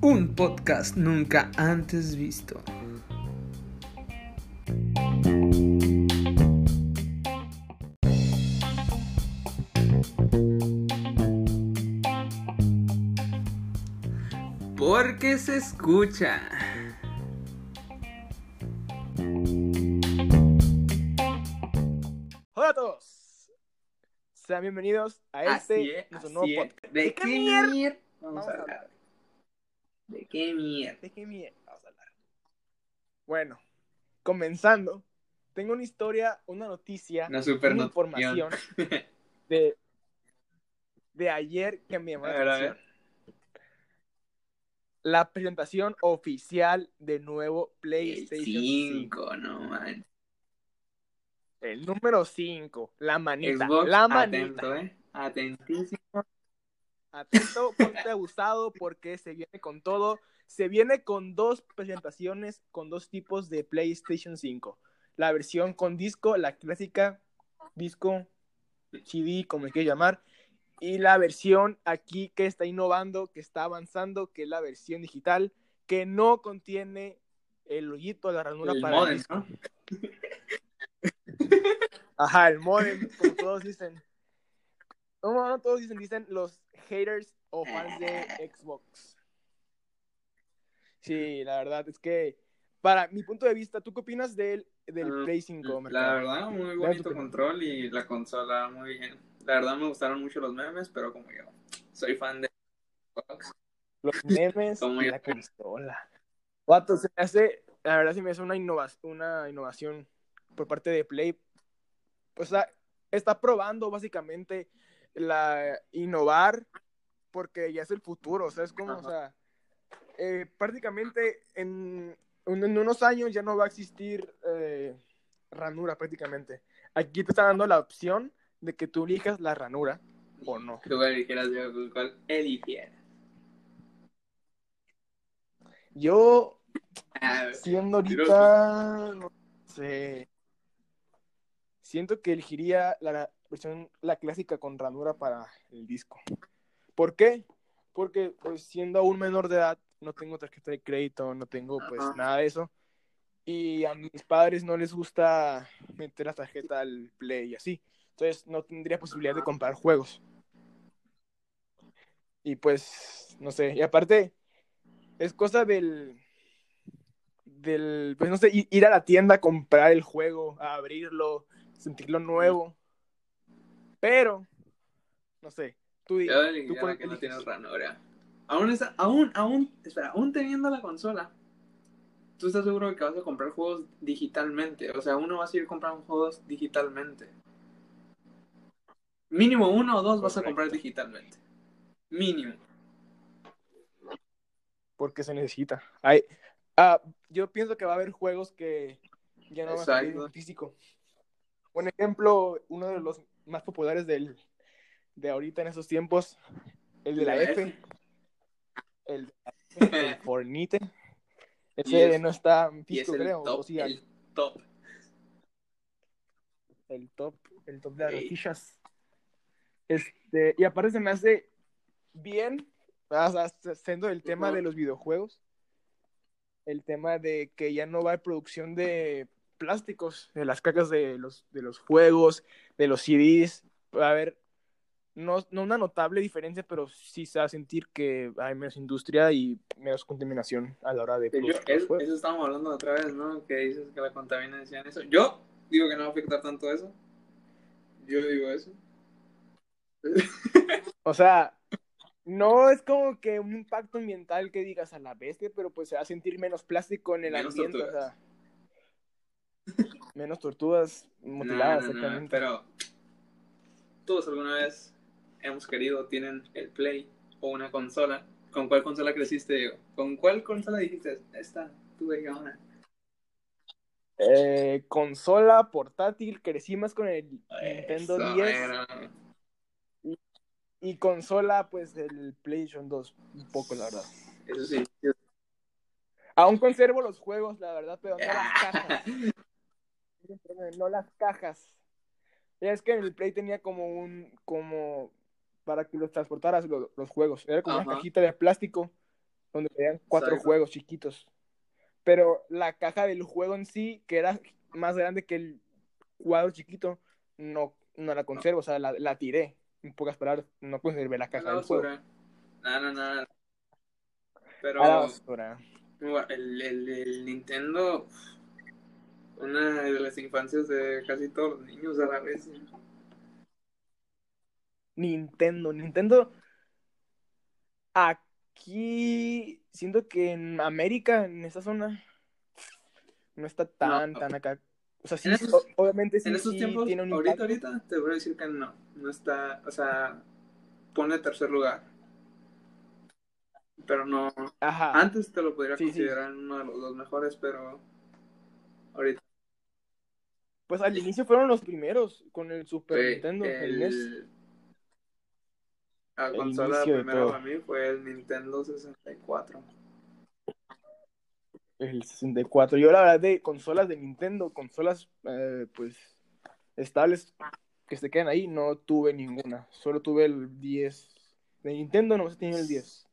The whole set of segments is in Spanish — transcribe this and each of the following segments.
Un podcast nunca antes visto. Porque se escucha. Bienvenidos a este es, nuestro nuevo es. podcast. ¿De qué mierda? Vamos Vamos a hablar. ¿De qué mierda? ¿De qué mierda vamos a hablar? Bueno, comenzando, tengo una historia, una noticia, Una super una información de, de ayer que me llamó A la ver, a atención. La presentación oficial del nuevo El PlayStation 5. 5, no man. El número 5, la manita, Xbox, la manita. atento, eh. Atentísimo. Atento, ponte abusado porque se viene con todo. Se viene con dos presentaciones con dos tipos de PlayStation 5. La versión con disco, la clásica disco, CD, como le quieras llamar. Y la versión aquí que está innovando, que está avanzando, que es la versión digital, que no contiene el hoyito, la ranura El para modem, el disco. ¿no? Ajá, el modem, como todos dicen. No, no, no todos dicen, dicen los haters o fans de Xbox. Sí, la verdad es que, para mi punto de vista, ¿tú qué opinas del, del Ah, Play 5? La verdad, muy bonito control y la consola muy bien. La verdad me gustaron mucho los memes, pero como yo soy fan de Xbox, Los memes Como y yo. la consola. Vato, se me hace, la verdad se me hace una, innova- una innovación por parte de Play. O sea, está probando básicamente la innovar porque ya es el futuro, o sea, es como, o sea, eh, prácticamente en, en unos años ya no va a existir eh, ranura prácticamente. Aquí te está dando la opción de que tú elijas la ranura o no. tú eligieras yo cuál eligiera. Yo Siendo ahorita, no sé. Siento que elegiría la versión, la clásica con ranura para el disco. ¿Por qué? Porque pues siendo aún menor de edad, no tengo tarjeta de crédito, no tengo pues Ajá. nada de eso. Y a mis padres no les gusta meter la tarjeta al play y así. Entonces no tendría posibilidad de comprar juegos. Y pues, no sé. Y aparte, es cosa del, del, pues no sé, ir a la tienda a comprar el juego, a abrirlo, sentirlo nuevo. Pero, no sé, tú di, yo tú la que no eliges? tiene ranura. Aún, esa- aún, aún, espera, aún teniendo la consola, tú estás seguro de que vas a comprar juegos digitalmente. O sea, uno va a seguir comprando juegos digitalmente. Mínimo uno o dos vas a comprar digitalmente. Mínimo. porque se necesita. Hay, ah, yo pienso que va a haber juegos que ya no van a salir en físico. Un ejemplo, uno de los más populares del, de ahorita en esos tiempos, el de la, La F, F. el, de la F, el Fornite. Ese es- no está en es creo. o el top. el top, el top de las rejillas. Este, y aparte se me hace bien, siendo el tema de los videojuegos, el tema de que ya no va a producción de plásticos, de las cacas de los, de los juegos, de los CDs, va a haber no, no una notable diferencia, pero sí se va a sentir que hay menos industria y menos contaminación a la hora de los es- eso estábamos hablando otra vez, ¿no? Que dices que la contaminación, eso. Yo digo que no va a afectar tanto eso. Yo digo eso. O sea, no es como que un impacto ambiental que digas a la bestia, pero pues se va a sentir menos plástico en el Menos ambiente, o sea, menos tortugas mutiladas, No, no, no, exactamente. pero todos alguna vez hemos querido, tienen el Play o una consola. ¿Con cuál consola creciste, Diego? ¿Con cuál consola dijiste? Esta, tuve una. Eh, consola portátil, crecí más con el Nintendo Eso 10 era. y consola, pues el PlayStation 2, un poco, la verdad. Eso sí. Aún conservo los juegos, la verdad, pero no las cajas. No las cajas. Ya es que en el Play tenía como un, como para que los transportaras lo- los juegos. Era como Ajá. una cajita de plástico donde tenían cuatro Exacto. juegos chiquitos. Pero la caja del juego en sí, que era más grande que el cuadro chiquito, no, no la conservo, o sea, la, la tiré. En pocas palabras, no conservé la caja la del juego. No, no, no. Pero A la basura. bueno, el, el, el Nintendo, una de las infancias de casi todos los niños a la vez. Nintendo, Nintendo. Aquí siento que en América, en esa zona, no está tan, No. tan acá. O sea, sí, esos- obviamente sí, en estos sí tiempos, tiene un ahorita, impacto. ahorita, te voy a decir que no. No está, o sea, pone tercer lugar. Pero no. Ajá. Antes te lo podría Sí, sí. considerar uno de los dos mejores, pero. Pues al inicio fueron los primeros con el Super Nintendo, el, NES. el, la El consola primera para mí fue el Nintendo 64. El 64. Yo la verdad de consolas de Nintendo, consolas eh, pues estables que se quedan ahí, no tuve ninguna. Solo tuve el 10. De Nintendo no se tiene el 10.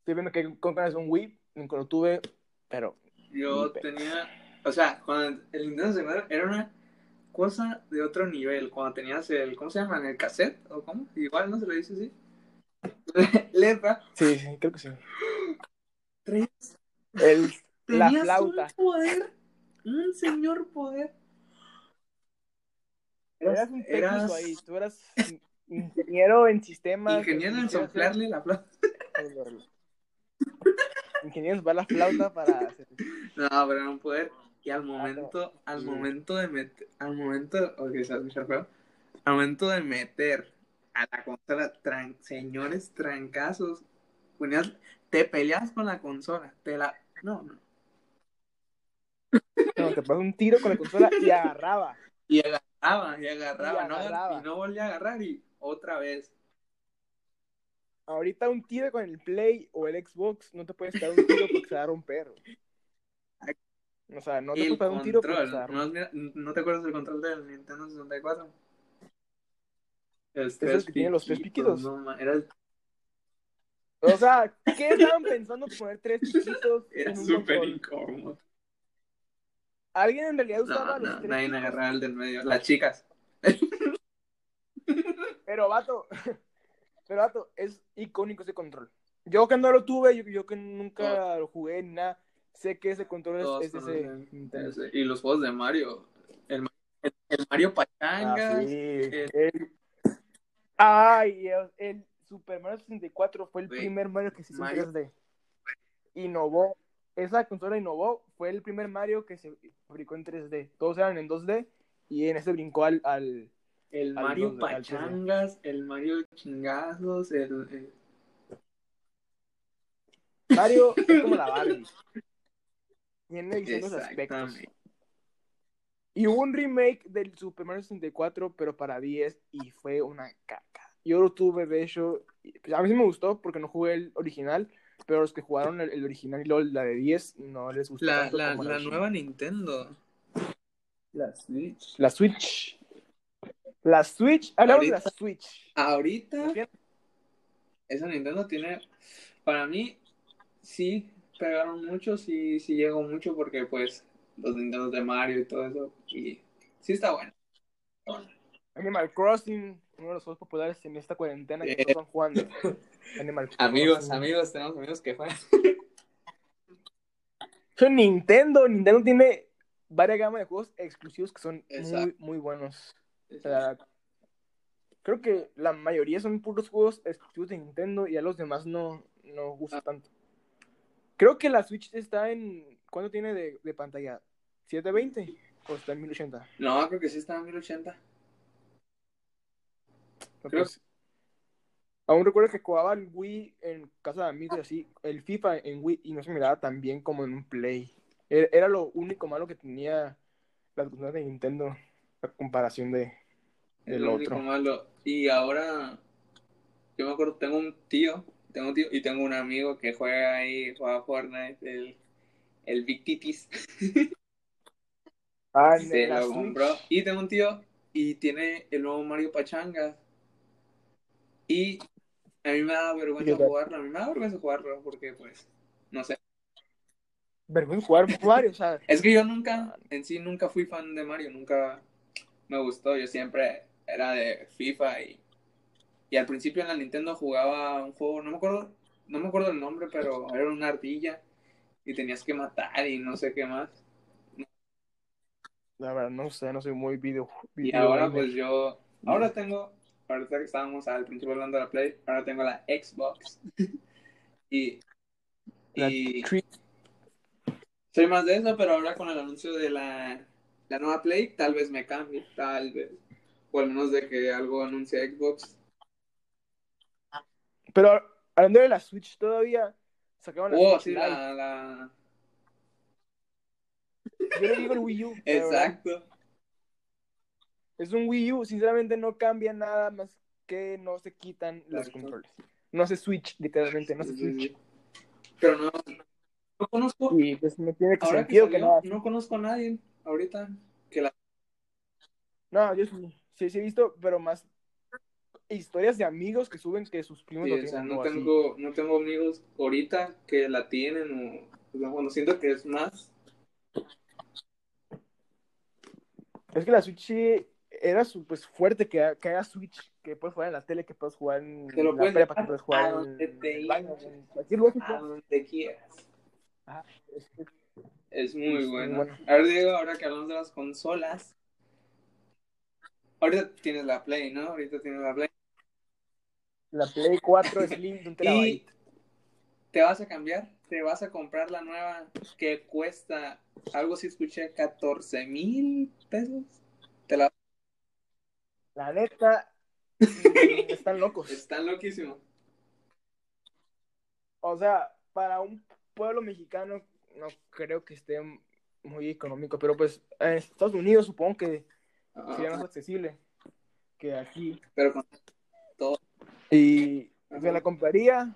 Estoy viendo que con ganas un Wii, nunca lo tuve, pero Yo tenía, o sea, cuando el Nintendo 64 era una cosa de otro nivel. Cuando tenías el, ¿cómo se llama? ¿El cassette? ¿O cómo? Igual no se le dice así. Letra. sí, sí, creo que sí. Traías- El, la flauta. un poder, un señor poder. Eras un técnico eras ahí, tú eras in- ingeniero en sistemas. ingeniero en soplarle la flauta. Ingeniero en soplar la flauta para hacer... No, pero era un poder. Y al momento, al momento de meter, al momento, ok, se va a escuchar feo. Al momento de meter a la consola, tran- señores trancazos, te peleas con la consola, te la, no, no. No, te pasó un tiro con la consola y agarraba. Y agarraba, y agarraba, Y no, agar- agarraba. y no volvía a agarrar y otra vez. Ahorita un tiro con el Play o el Xbox no te puedes dar un tiro porque se va a romper. O sea, no te el un tiro va a ¿no, ¿no te acuerdas del control del Nintendo 64? El ¿Es el que tiene los tres piquitos? no ma- era, el- O sea, ¿qué estaban pensando poner tres piquitos era súper incómodo. ¿Alguien en realidad usaba No, los tres nadie agarraba el del medio. Las chicas. Pero, vato, pero, vato, es icónico ese control. Yo que no lo tuve, yo, yo que nunca lo jugué ni nada, sé que ese control Todos es, es ese. Y los juegos de Mario. El, el, el Mario Pachangas. Ah, sí. el- El- Ay, el, Super Mario 64 fue el primer Mario que se hizo Mario- en 3D. Innovó. Esa consola innovó. Fue el primer Mario que se fabricó en 3D. Todos eran en 2D y en ese brincó al, al... el al Mario Pachangas. El Mario Chingazos. El, el- Mario es como la Barbie. Tiene distintos aspectos. Exactamente. Y hubo un remake del Super Mario 64, pero para 10, y fue una caca. Yo lo tuve, de hecho, y, pues, a mí sí me gustó porque no jugué el original, pero los que jugaron el, el original y luego la de 10 no les gustó La, tanto la, como la nueva Nintendo. La Switch. La Switch. La Switch. Hablamos de la Switch. Ahorita, esa Nintendo tiene. Para mí, sí pegaron mucho, sí, sí llegó mucho porque, pues, los Nintendo de Mario y todo eso. Y sí está bueno. Animal Crossing, uno de los juegos populares en esta cuarentena que Eh. todos están jugando. Animal Amigos, Crossing. amigos, tenemos amigos que juegan. Son Nintendo. Nintendo tiene varias gamas de juegos exclusivos que son muy, muy buenos. O sea, creo que la mayoría son puros juegos exclusivos de Nintendo y a los demás no, no gusta Ah. tanto. Creo que la Switch está en. ¿Cuánto tiene de, de pantalla? ¿720? ¿O está en 1080? No, creo que sí está en 1080. No, Creo- pues, Aún recuerdo que jugaba el Wii en casa de amigos y así, el FIFA en Wii y no se miraba tan bien como en un Play. Era, era lo único malo que tenía las consolas de Nintendo a comparación de, del lo único otro. malo. Y ahora, yo me acuerdo, tengo un tío, tengo un tío y tengo un amigo que juega ahí, juega Fortnite, el, el Big Titis. Ah, Se lo compró. Y tengo un tío y tiene el nuevo Mario Pachanga. Y a mí me da ¿Y vergüenza jugarlo, a mí me da vergüenza jugarlo porque pues, no sé. Vergüenza jugar Mario, sea, Es que yo nunca, en sí nunca fui fan de Mario, nunca me gustó, yo siempre era de FIFA y, y al principio en la Nintendo jugaba un juego, no me acuerdo, no me acuerdo el nombre, pero era una ardilla y tenías que matar y no sé qué más. la verdad, no sé, no soy muy video. Y video ahora gamer. pues yo, ahora tengo, ahorita que estábamos al principio hablando de la Play, ahora tengo la Xbox. y, La y soy más de eso, pero ahora con el anuncio de la, la nueva Play, tal vez me cambie, tal vez. O al menos de que algo anuncie Xbox. Pero hablando de la Switch todavía, sacaron la Oh, Switch sí, Lite. la, la... Yo le digo el Wii U. verdad. Exacto. Es un Wii U, sinceramente no cambia nada más que no se quitan los Exacto. controles. No se Switch, literalmente, no se Switch. Pero no, no conozco, Y pues no tiene ahora que sentido que, salió, nada. no conozco a nadie ahorita que la... No, yo sí, sí, sí he visto, pero más historias de amigos que suben que sus primos Sí, lo o sea, tienen. no así. tengo, no tengo amigos ahorita que la tienen o, bueno, siento que es más. Es que la Switch era su, pues fuerte que, que haya Switch, que puedes jugar en la tele, que puedes jugar en Te lo la puedes prepa, que puedes a jugar donde en te el baño, hinches. en cualquier lugar. A donde quieras. Ajá, es muy Es bueno. bueno. A ver, Diego, ahora que hablamos de las consolas. Ahorita tienes la Play, ¿no? Ahorita tienes la Play. La Play 4 Slim de un Y terabyte. te vas a cambiar, te vas a comprar la nueva que cuesta, algo si escuché, 14 mil pesos. Te la La neta, están locos. están loquísimos. O sea, para un pueblo mexicano no creo que esté muy económico, pero pues en Estados Unidos supongo que sería más accesible que aquí. Pero con Y me la compraría.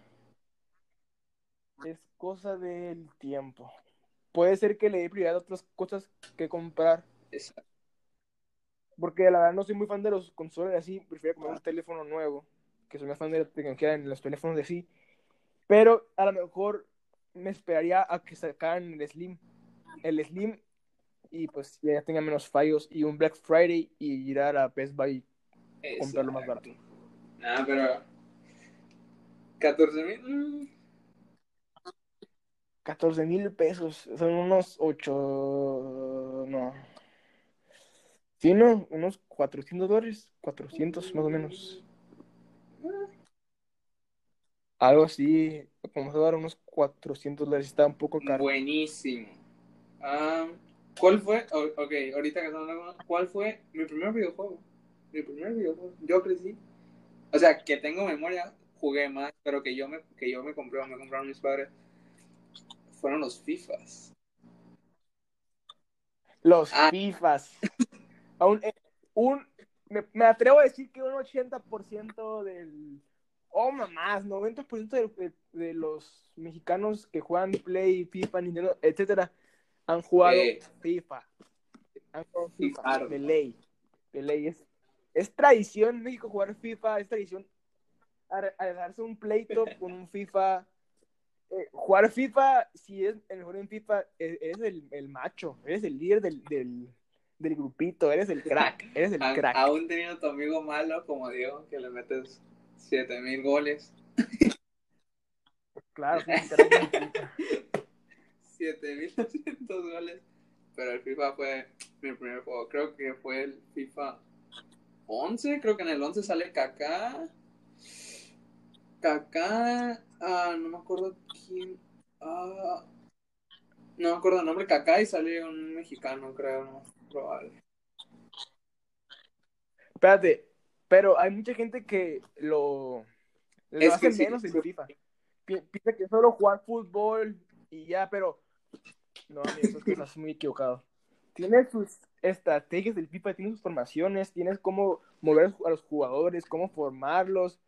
Es cosa del tiempo. Puede ser que le dé prioridad a otras cosas que comprar. esa- Porque la verdad no soy muy fan de los consoles así. Prefiero comprar un teléfono nuevo. Que soy más fan de la tecnología en los teléfonos de sí. Pero a lo mejor me esperaría a que sacaran el Slim. El Slim. Y pues ya tenga menos fallos. Y un Black Friday. Y ir a la Best Buy. comprarlo más barato. Ah, pero 14 mil. 14 mil pesos. Son unos 8. No. Sí, no. Unos 400 dólares. 400 más o menos. Algo así. Vamos a dar unos 400 dólares. Está un poco caro. Buenísimo. Ah, ¿Cuál fue? ok, ahorita que estamos hablando, ¿cuál fue mi primer videojuego? Mi primer videojuego. Yo crecí. O sea, que tengo memoria, jugué más, pero que yo me, que yo me compré o me compraron mis padres. Fueron los FIFAs. Los Ah. FIFAs. Eh, un, me, me atrevo a decir que un 80% del. Oh, mamás, 90% de, de, de los mexicanos que juegan Play, FIFA, Nintendo, etcétera, han jugado Eh. FIFA. Han jugado FIFA. Fifardo. De ley. De ley. Es, es tradición en México jugar FIFA, es tradición ar- a darse un pleito con un FIFA. Eh, jugar FIFA, si es el mejor en FIFA, e- eres el, el macho, eres el líder del, del, del grupito, eres el crack, eres el A- crack. Aún teniendo tu amigo malo como Diego, que le metes 7000 goles. Claro, soy un crack en FIFA. 7200 goles. Pero el FIFA fue mi primer juego. Creo que fue el FIFA 11. Creo que en el 11 sale Kaká. Kaká. Ah, no me acuerdo quién. Ah, no me acuerdo el nombre. Kaká y sale un mexicano, creo. No, probable. Espérate, pero hay mucha gente que lo, lo Es hace que sí. menos en FIFA. Pi- Piensa que solo jugar fútbol y ya, pero no, amigo, eso es que estás muy equivocado. Tienes sus estrategias del FIFA, tienes sus formaciones, tienes cómo mover a los jugadores, cómo formarlos.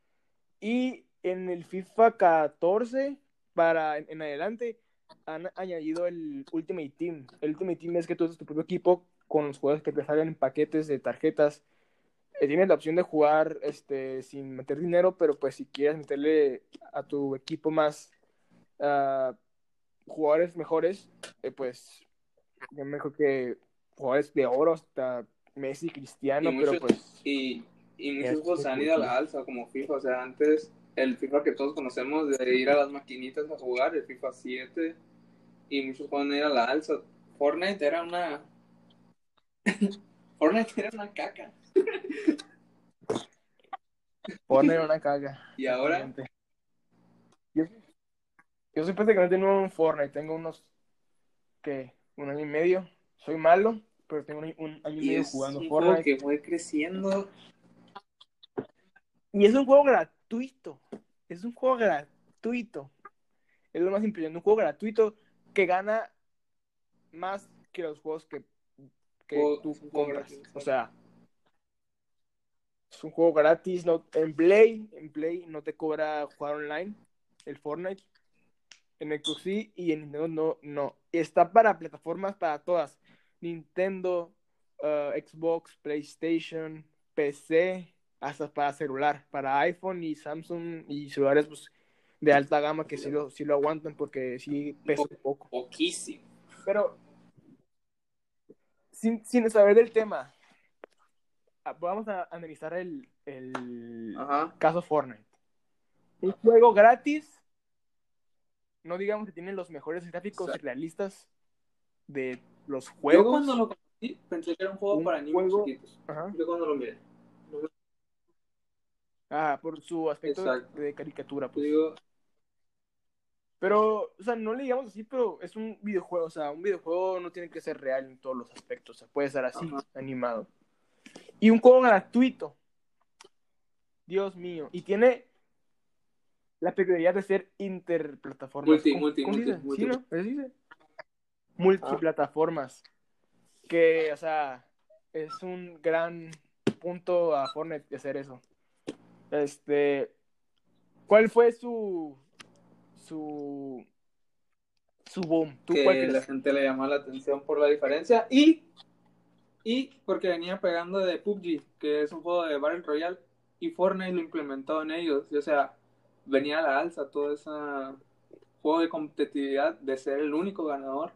Y en el FIFA 14, para en, adelante, han añadido el Ultimate Team. El Ultimate Team es que tú haces tu propio equipo con los jugadores que te salgan en paquetes de tarjetas eh, tienes la opción de jugar este, sin meter dinero, pero pues si quieres meterle a tu equipo más ah, jugadores mejores, eh, pues yo me creo que jugadores de oro hasta Messi, Cristiano, Y pero muchos- pues Y, y muchos Es juegos se han ido a la alza, como FIFA. O sea, antes el FIFA que todos conocemos de ir a las maquinitas a jugar, el FIFA 7, y muchos juegos han ido a la alza. Fortnite era una. Fortnite era una caca. poner una caga. Y ahora. Yo, yo soy prácticamente nuevo en Fortnite. Tengo unos, ¿qué? Un año y medio. Soy malo, pero tengo un, un año y medio jugando un Fortnite. que fue creciendo. Y es un juego gratuito. Es un juego gratuito. Es lo más impresionante. Un juego gratuito que gana más que los juegos que, que tú compras. gratis, O sea, es un juego gratis. No, en Play, en Play no te cobra jugar online. El Fortnite. En Xbox sí y en Nintendo no, no. Está para plataformas para todas. Nintendo, uh, Xbox, PlayStation, PC, hasta para celular, para iPhone y Samsung y celulares pues, de alta gama que sí lo, sí lo aguantan porque sí pesa un poco. Poquísimo. Pero, sin, sin saber del tema, ah, vamos a analizar el, el Ajá. caso Fortnite. Un juego gratis, no digamos que tiene los mejores gráficos Exacto. realistas de los Yo juegos. cuando lo conocí pensé que era un juego Un para niños juego- chiquitos. Ajá. Yo cuando lo miré. Ah, por su aspecto de caricatura. Yo Pues. digo, Pero, o sea, no le digamos así, pero es un videojuego. O sea, un videojuego no tiene que ser real en todos los aspectos. O sea, puede ser así, Ajá. animado. Y un juego gratuito. Dios mío. Y tiene la peculiaridad de ser interplataformas. Multi, ¿Cómo- multi, multi, multi. Sí, ¿no? ¿Así se dice? Multiplataformas. Que, o sea, es un gran punto a Fortnite de hacer eso. Este, ¿cuál fue su su su boom? ¿Tú cuál que la gente le llamó la atención por la diferencia y, y porque venía pegando de PUBG, que es un juego de Battle Royale, y Fortnite lo implementó en ellos. Y, o sea, venía a la alza todo ese juego de competitividad de ser el único ganador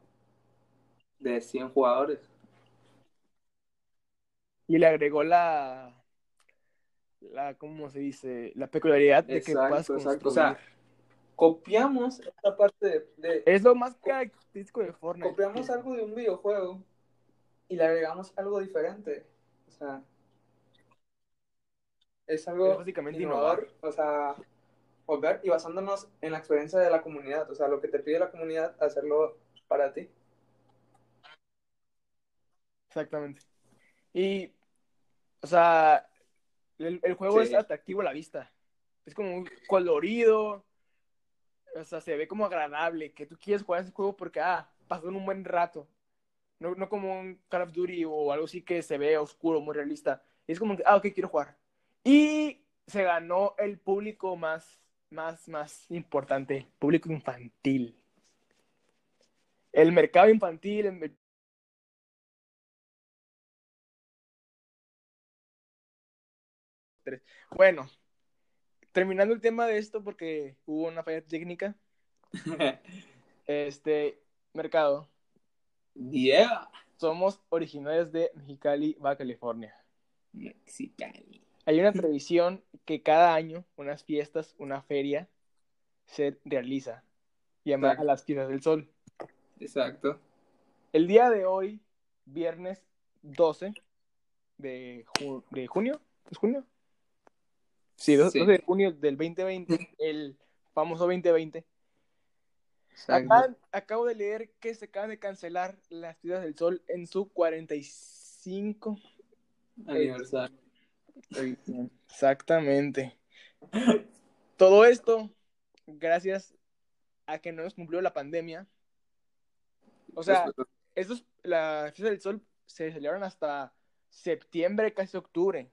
de 100 jugadores. Y le agregó la la ¿cómo se dice? La peculiaridad de que Exacto, puedas exacto. construir. O sea, copiamos esta parte de, de- es lo más característico de Fortnite. copiamos algo de un videojuego y le agregamos algo diferente. O sea, es algo Es básicamente innovador, o sea, volver y basándonos en la experiencia de la comunidad, o sea, lo que te pide la comunidad, hacerlo para ti. Exactamente. Y, o sea, el, el juego Sí. es atractivo a la vista. Es como colorido. O sea, se ve como agradable. Que tú quieres jugar ese juego porque, ah, pasó un buen rato. No, no como un Call of Duty o algo así que se ve oscuro, muy realista. Es como que, ah, ok, quiero jugar. Y se ganó el público más, más, más importante, público infantil. El mercado infantil, el Bueno, terminando el tema de esto porque hubo una falla técnica. Este, mercado, yeah. somos originarios de Mexicali, Baja California. Mexicali. Hay una tradición que cada año, unas fiestas, una feria, se realiza, llamada Exacto. las Fiestas del Sol. Exacto. El día de hoy, viernes 12 de, ju- de junio, ¿es junio? Sí, 12 Sí. de junio del 2020, el famoso 2020. Exacto. Acá- acabo de leer que se acaban de cancelar las Fiestas del Sol en su 45 Aniversario. Exactamente. Todo esto gracias a que no nos cumplió la pandemia. O sea, estos, la Fiesta del Sol se celebran hasta septiembre, casi octubre.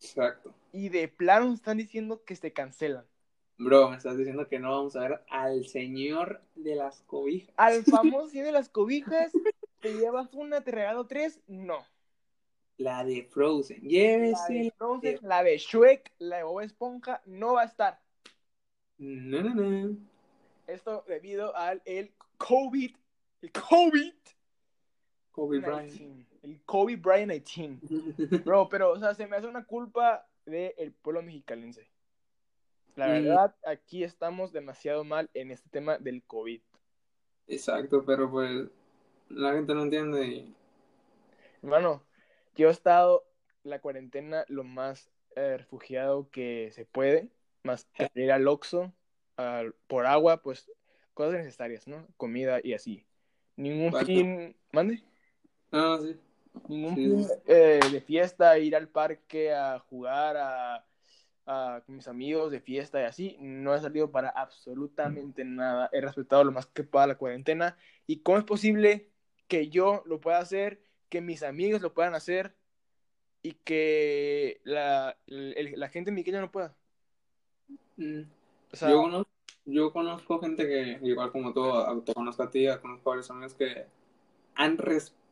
Exacto. Y de plano están diciendo que se cancelan. Bro, me estás diciendo que no vamos a ver al señor de las cobijas. Al famoso día de las cobijas, ¿te llevas una, te regalo tres? No. La de Frozen. La Llévese. de Frozen, la de Shrek, la de Bob Esponja, no va a estar. No, no, no. Esto debido al el COVID, el COVID Kobe Bryant. 19, el COVID Bryant 19. Bro, pero, o sea, se me hace una culpa del pueblo mexicalense. La Mm. verdad, aquí estamos demasiado mal en este tema del COVID. Exacto, pero pues la gente no entiende y Hermano, yo he estado la cuarentena lo más eh, refugiado que se puede, más que ir al Oxxo al- por agua, pues cosas necesarias, ¿no? Comida y así. Ningún fin, mande, Ah, sí. Ningún Sí. eh, de fiesta, ir al parque a jugar a, a- con mis amigos de fiesta y así. No he salido para absolutamente nada. He respetado lo más que pueda la cuarentena. ¿Y cómo es posible que yo lo pueda hacer, que mis amigos lo puedan hacer y que la, el- la gente en no pueda? Mm. O sea, Yo conozco, yo conozco gente que, igual como tú, a- te conozco a ti, conozco varios amigos que han respetado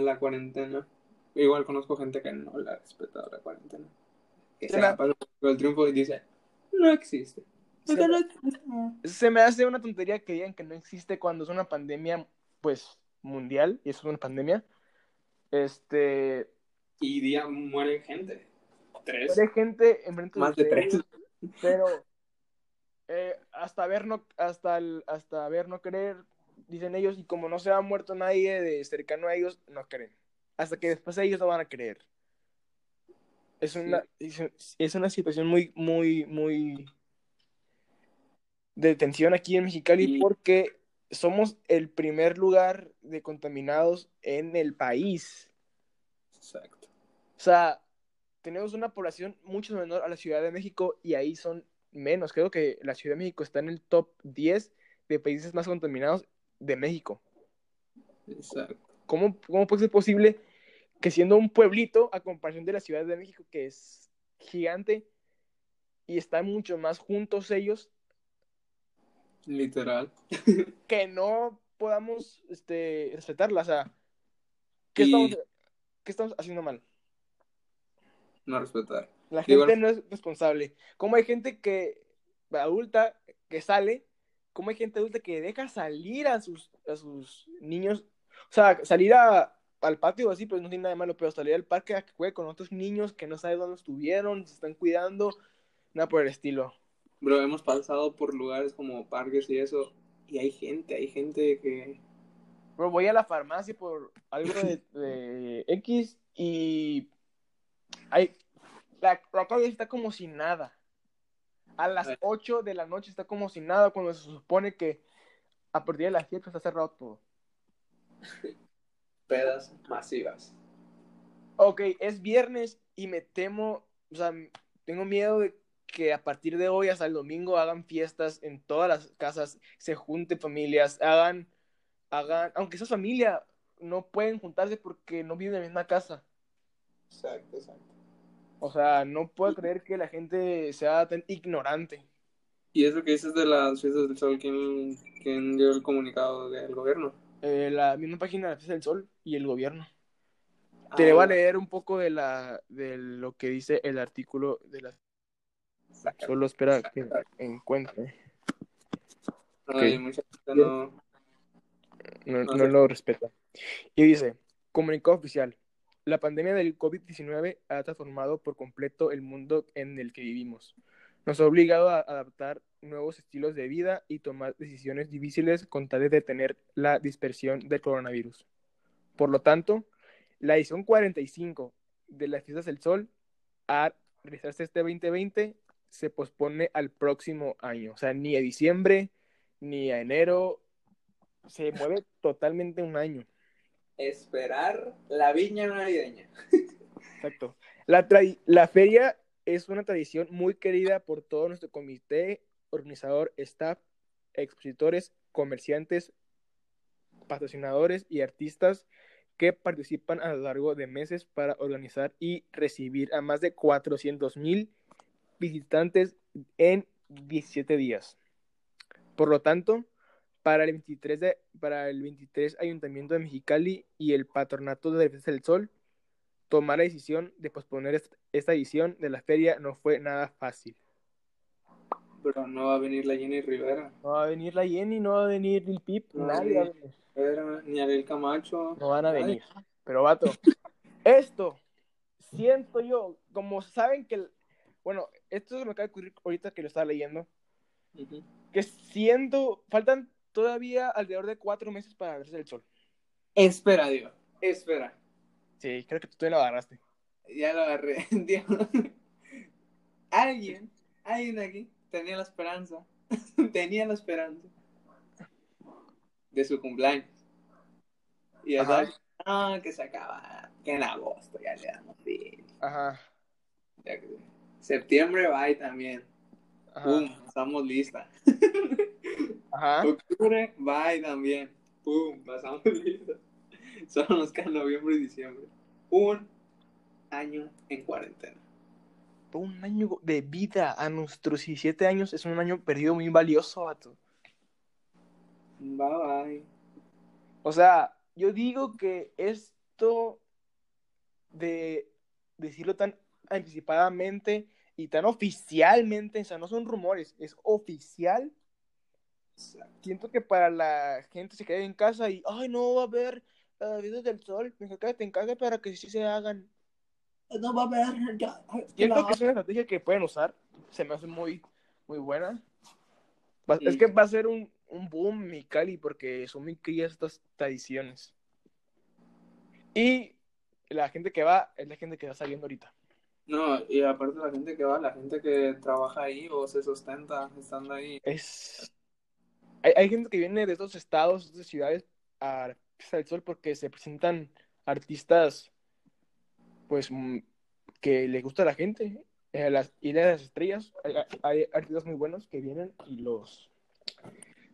la cuarentena. Igual conozco gente que no la ha respetado la cuarentena. Que se Se la- pasa por el triunfo y dice, no existe. Se no existe. se me hace una tontería que digan que no existe cuando es una pandemia, pues, mundial, y eso es una pandemia. Este, Y día mueren gente. Tres. Hay gente enfrente Más de ustedes, tres. Pero eh, hasta ver no, hasta el- hasta ver no creer, dicen ellos, y como no se ha muerto nadie de cercano a ellos, no creen. Hasta que después ellos no van a creer. Es una, es, es una situación muy, muy, muy de tensión aquí en Mexicali Y- porque somos el primer lugar de contaminados en el país. Exacto. O sea, tenemos una población mucho menor a la Ciudad de México y ahí son menos. Creo que la Ciudad de México está en el top 10 de países más contaminados de México. Exacto. ¿Cómo, cómo puede ser posible que siendo un pueblito, a comparación de la Ciudad de México, que es gigante y están mucho más juntos ellos, Literal. que no podamos este, respetarla? O sea, ¿qué, Y- estamos, qué estamos haciendo mal? No respetar. La Digo, gente no es responsable. Como hay gente que adulta que sale, como hay gente adulta que deja salir a sus, a sus niños, o sea, salir a- al patio así, pues no tiene nada de malo, pero salir al parque a que juegue con otros niños que no sabe dónde estuvieron, se están cuidando, nada por el estilo. Bro, hemos pasado por lugares como parques y eso. Y hay gente, hay gente que. Bro, voy a la farmacia por algo de, de X y hay, la, calle está como si nada. A las Ay. 8 de la noche está como si nada cuando se supone que a partir de las 7 está cerrado todo. Pedas masivas. Ok, es viernes y me temo, o sea, tengo miedo de que a partir de hoy hasta el domingo hagan fiestas en todas las casas, se junten familias, hagan, hagan, aunque esa familia no pueden juntarse porque no viven en la misma casa. Exacto, exacto. O sea, no puedo creer que la gente sea tan ignorante. ¿Y eso que dices de las fiestas del sol? ¿Quién, quién dio el comunicado del gobierno? Eh, la misma página de la Fiesta del Sol y el gobierno. Te Ah, voy a leer un poco de la de lo que dice el artículo de la saca. solo espera que encuentre. Ay, ok. mucha gente no. No, No no sé. lo respeta. Y dice, comunicado oficial, la pandemia del COVID-19 ha transformado por completo el mundo en el que vivimos. Nos ha obligado a adaptar nuevos estilos de vida y tomar decisiones difíciles con tal de detener la dispersión del coronavirus. Por lo tanto, la edición 45 de las Fiestas del Sol a realizarse este 2020 se pospone al próximo año. O sea, ni a diciembre, ni a enero, se mueve totalmente un año. Esperar la viña navideña. Exacto. La, la feria es una tradición muy querida por todo nuestro comité, organizador, staff, expositores, comerciantes, patrocinadores y artistas que participan a lo largo de meses para organizar y recibir a más de 400 mil visitantes en 17 días. Por lo tanto, para el 23, de, para el 23 Ayuntamiento de Mexicali y el Patronato de Defensa del Sol tomar la decisión de posponer est- esta edición de la feria no fue nada fácil. Pero no va a venir la Jenny Rivera. No va a venir la Jenny, no va a venir Lil Pip, No, nadie va a ni- venir. Rivera, ni Ariel Camacho. No van a Nadie. venir. Pero vato, esto siento yo, como saben que, el- bueno, esto se me acaba de ocurrir ahorita que lo estaba leyendo, que siento, faltan todavía alrededor de cuatro meses para verse el sol. Espera, Dios. Espera. Sí, creo que tú todavía lo agarraste. Ya lo agarré. Dios. Alguien, alguien aquí tenía la esperanza. tenía la esperanza. De su cumpleaños. Y ya sabes, ah, que se acaba. Que en agosto ya le damos fin. Ajá, Ya que- Septiembre va y también. ajá, estamos listas. ajá. Octubre y también. Pum, pasamos listas. Solo nos quedan noviembre y diciembre. Un año en cuarentena. Un año de vida a nuestros 17 años es un año perdido muy valioso, vato. Bye bye. O sea, yo digo que esto de decirlo tan anticipadamente y tan oficialmente, o sea, no son rumores, es oficial. Siento que para la gente se quede en casa y, ay, no va a haber uh, videos del sol, mejor quédate en casa para que sí se hagan. No va a haber. Ya, Siento que es una estrategia que pueden usar, se me hace muy, muy buena. Va- Es que va a ser un, un boom mi Cali porque son muy crías estas tradiciones. Y la gente que va es la gente que va saliendo ahorita. No, y aparte la gente que va, la gente que trabaja ahí o se sustenta estando ahí. Es... Hay, hay gente que viene de estos estados, de ciudades a Fiesta del Sol porque se presentan artistas pues mm, que le gusta a la gente. Eh, las Islas de las Estrellas, hay, hay artistas muy buenos que vienen y los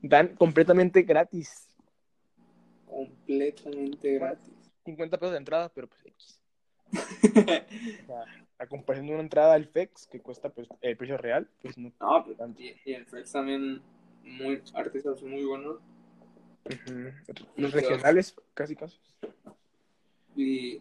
dan completamente gratis. Completamente gratis. 50 pesos de entrada, pero pues X. O sea, a comparación de una entrada al FEX que cuesta pues el precio real, pues no. no, pues, tanto. y, y el Flex también, muy, artistas muy buenos. Los regionales, casi casi. Y,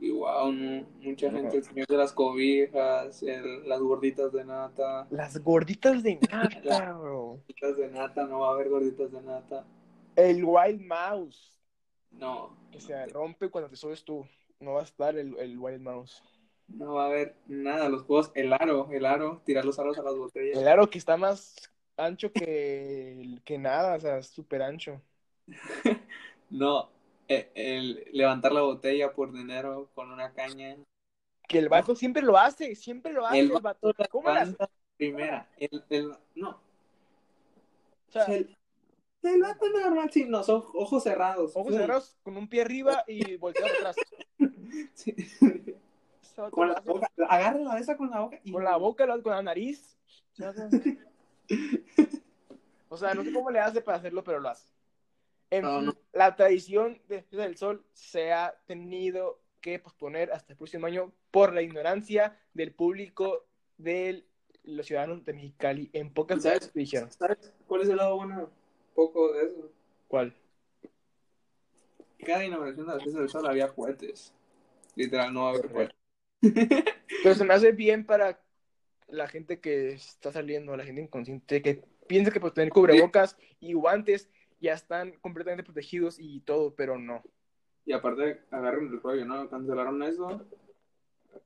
y wow, no, mucha gente, el señor de las cobijas, el- las gorditas de nata. Las gorditas de nata, bro. Gorditas de nata, no va a haber gorditas de nata. El Wild Mouse, No, que se rompe cuando te subes tú. No va a estar el, el Wild Mouse. no va a haber nada. Los juegos, el aro, el aro, tirar los aros a las botellas. El aro que está más ancho que, que nada, o sea, súper ancho. No, eh, el, levantar la botella por dinero con una caña. Que el vato siempre lo hace, siempre lo hace El el vato. la ¿Cómo hace? levanta primera. El, el, no, O sea, el, el vato normal, sí, no, son ojos cerrados. ojos cerrados con un pie arriba y volteado atrás. Sí. Con la boca, agarra la esa con la boca. y- con la boca, con la nariz. O sea, no sé cómo le hace para hacerlo, pero lo hace. En No, fin, no. la tradición de Fiesta del Sol se ha tenido que posponer hasta el próximo año por la ignorancia del público de los ciudadanos de Mexicali. En pocas ¿Sabes? dijeron. ¿Sabes cuál es el lado bueno? Poco de eso. ¿Cuál? Cada inauguración de la fiesta del sol había cohetes. Literal, no va a haber cohetes. Pero se me hace bien para la gente que está saliendo, la gente inconsciente, que piensa que por tener cubrebocas y guantes ya están completamente protegidos y todo, pero no. Y aparte, agarren el rollo, ¿no? Cancelaron eso.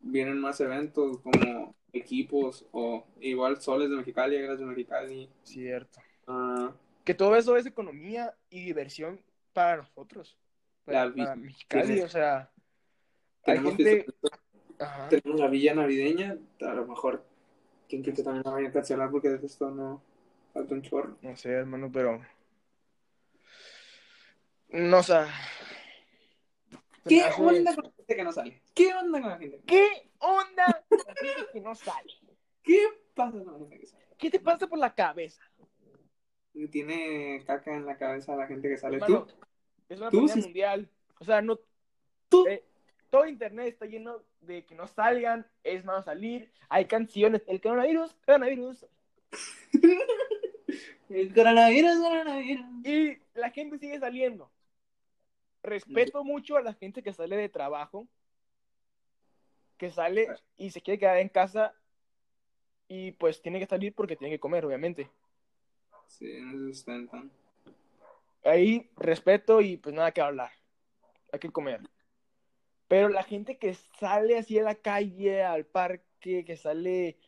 Vienen más eventos como equipos o igual soles de Mexicali, Águilas de Mexicali. Cierto. Ah, Que todo eso es economía y diversión para nosotros. Para, para Mexicali, o sea, hay tenemos, gente... fiesta- Ajá. tenemos la villa navideña. A lo mejor, quien quita también la vayan a cancelar porque de esto no falta un chorro. No sé, hermano, pero... No, o sea... se ¿Qué onda con la gente que no sale? ¿Qué onda con la gente? ¿Qué onda con la gente que no sale? ¿Qué pasa con la gente que sale? ¿Qué te pasa por la cabeza? Tiene caca en la cabeza la gente que sale. Hermano, ¿Tú? es una tú mundial. O sea, no... ¿Tú? eh, todo internet está lleno de que no salgan, es malo salir, hay canciones, el coronavirus, coronavirus, El coronavirus, coronavirus. y la gente sigue saliendo. Respeto mucho a la gente que sale de trabajo, que sale y se quiere quedar en casa y pues tiene que salir porque tiene que comer, obviamente. Sí, necesitan. Ahí respeto y pues nada que hablar. Hay que comer. Pero la gente que sale así a la calle, al parque, que sale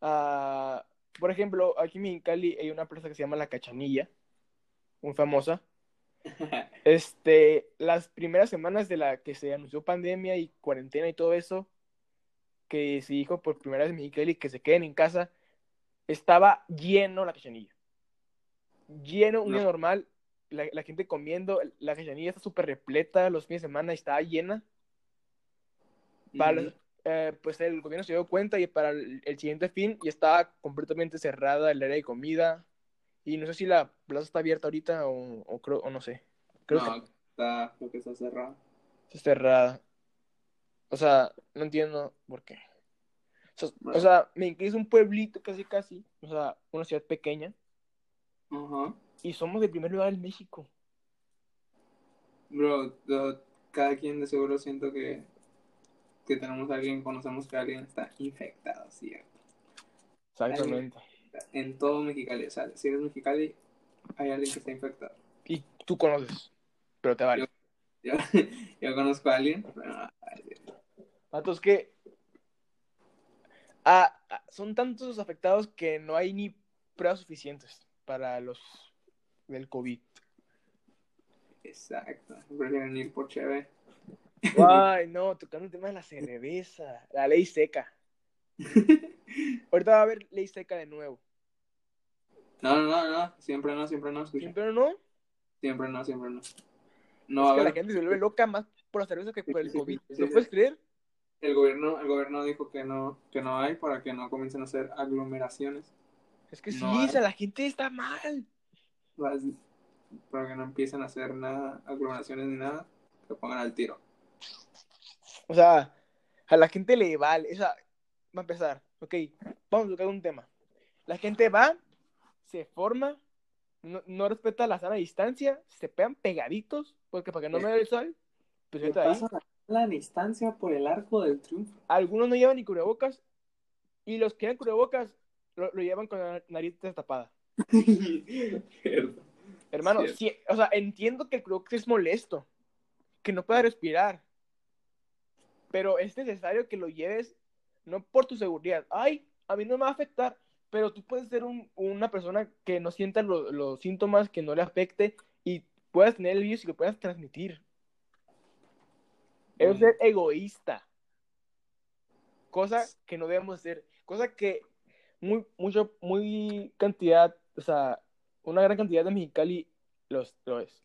a... Por ejemplo, aquí en Cali hay una plaza que se llama La Cachanilla, muy famosa. Este, las primeras semanas de la que se anunció pandemia y cuarentena y todo eso, que se dijo por primera vez en Mexicali que se queden en casa, estaba lleno la cachanilla. Lleno, un día No. normal, la, la gente comiendo, la cachanilla está súper repleta, los fines de semana estaba llena. Para eh, pues el gobierno se dio cuenta y para el, el siguiente fin ya estaba completamente cerrada el área de comida. Y no sé si la plaza está abierta ahorita o, o creo, o no sé. Creo no, que está, creo que está cerrado. está cerrada. O sea, no entiendo por qué. O sea, Bueno. o sea, es un pueblito casi casi, o sea, una ciudad pequeña, Ajá. y somos el primer lugar en México. Bro, yo- cada quien de seguro siento que, que tenemos a alguien, conocemos que alguien está infectado, ¿cierto? Exactamente. En todo Mexicali, o sea, si eres Mexicali, hay alguien que está infectado. Y tú conoces, pero te vale. Yo, yo conozco a alguien, pero no, Datos que ah, ah, son tantos los afectados que no hay ni pruebas suficientes para los del COVID. exacto, prefieren ir por chévere. Ay, no, tocando el tema de la cerveza, la ley seca. Ahorita va a haber ley seca de nuevo. No, no, no, no, siempre no, siempre no, escucha. Siempre no. Siempre no, siempre no. No Es a que la gente se vuelve loca más por la cerveza que por el Sí, sí, COVID. sí, ¿Lo sí. puedes creer? el gobierno, el gobierno dijo que no, que no hay para que no comiencen a hacer aglomeraciones. Es que sí, No hay. o sea, la gente está mal. Para que no empiecen a hacer nada, aglomeraciones ni nada, que pongan al tiro. O sea, a la gente le vale. O sea, va a empezar. Ok, vamos a tocar un tema. La gente va, se forma, no, no respeta la sana distancia, se pegan pegaditos, porque para que no me dé el sol, pues ¿Qué vete ahí. pasa la distancia por el arco del triunfo? Algunos no llevan ni cubrebocas, y los que llevan cubrebocas lo, lo llevan con la nariz destapada. Hermano, sí, o sea, entiendo que el cubrebocas es molesto, que no pueda respirar, pero es necesario que lo lleves no por tu seguridad. Ay, a mí no me va a afectar, pero tú puedes ser un- una persona que no sienta lo- los síntomas, que no le afecte y puedas tener el virus y lo puedas transmitir. Es ser egoísta. Cosa que no debemos hacer. Cosa que muy, mucho, muy cantidad, o sea, una gran cantidad de Mexicali los, lo es.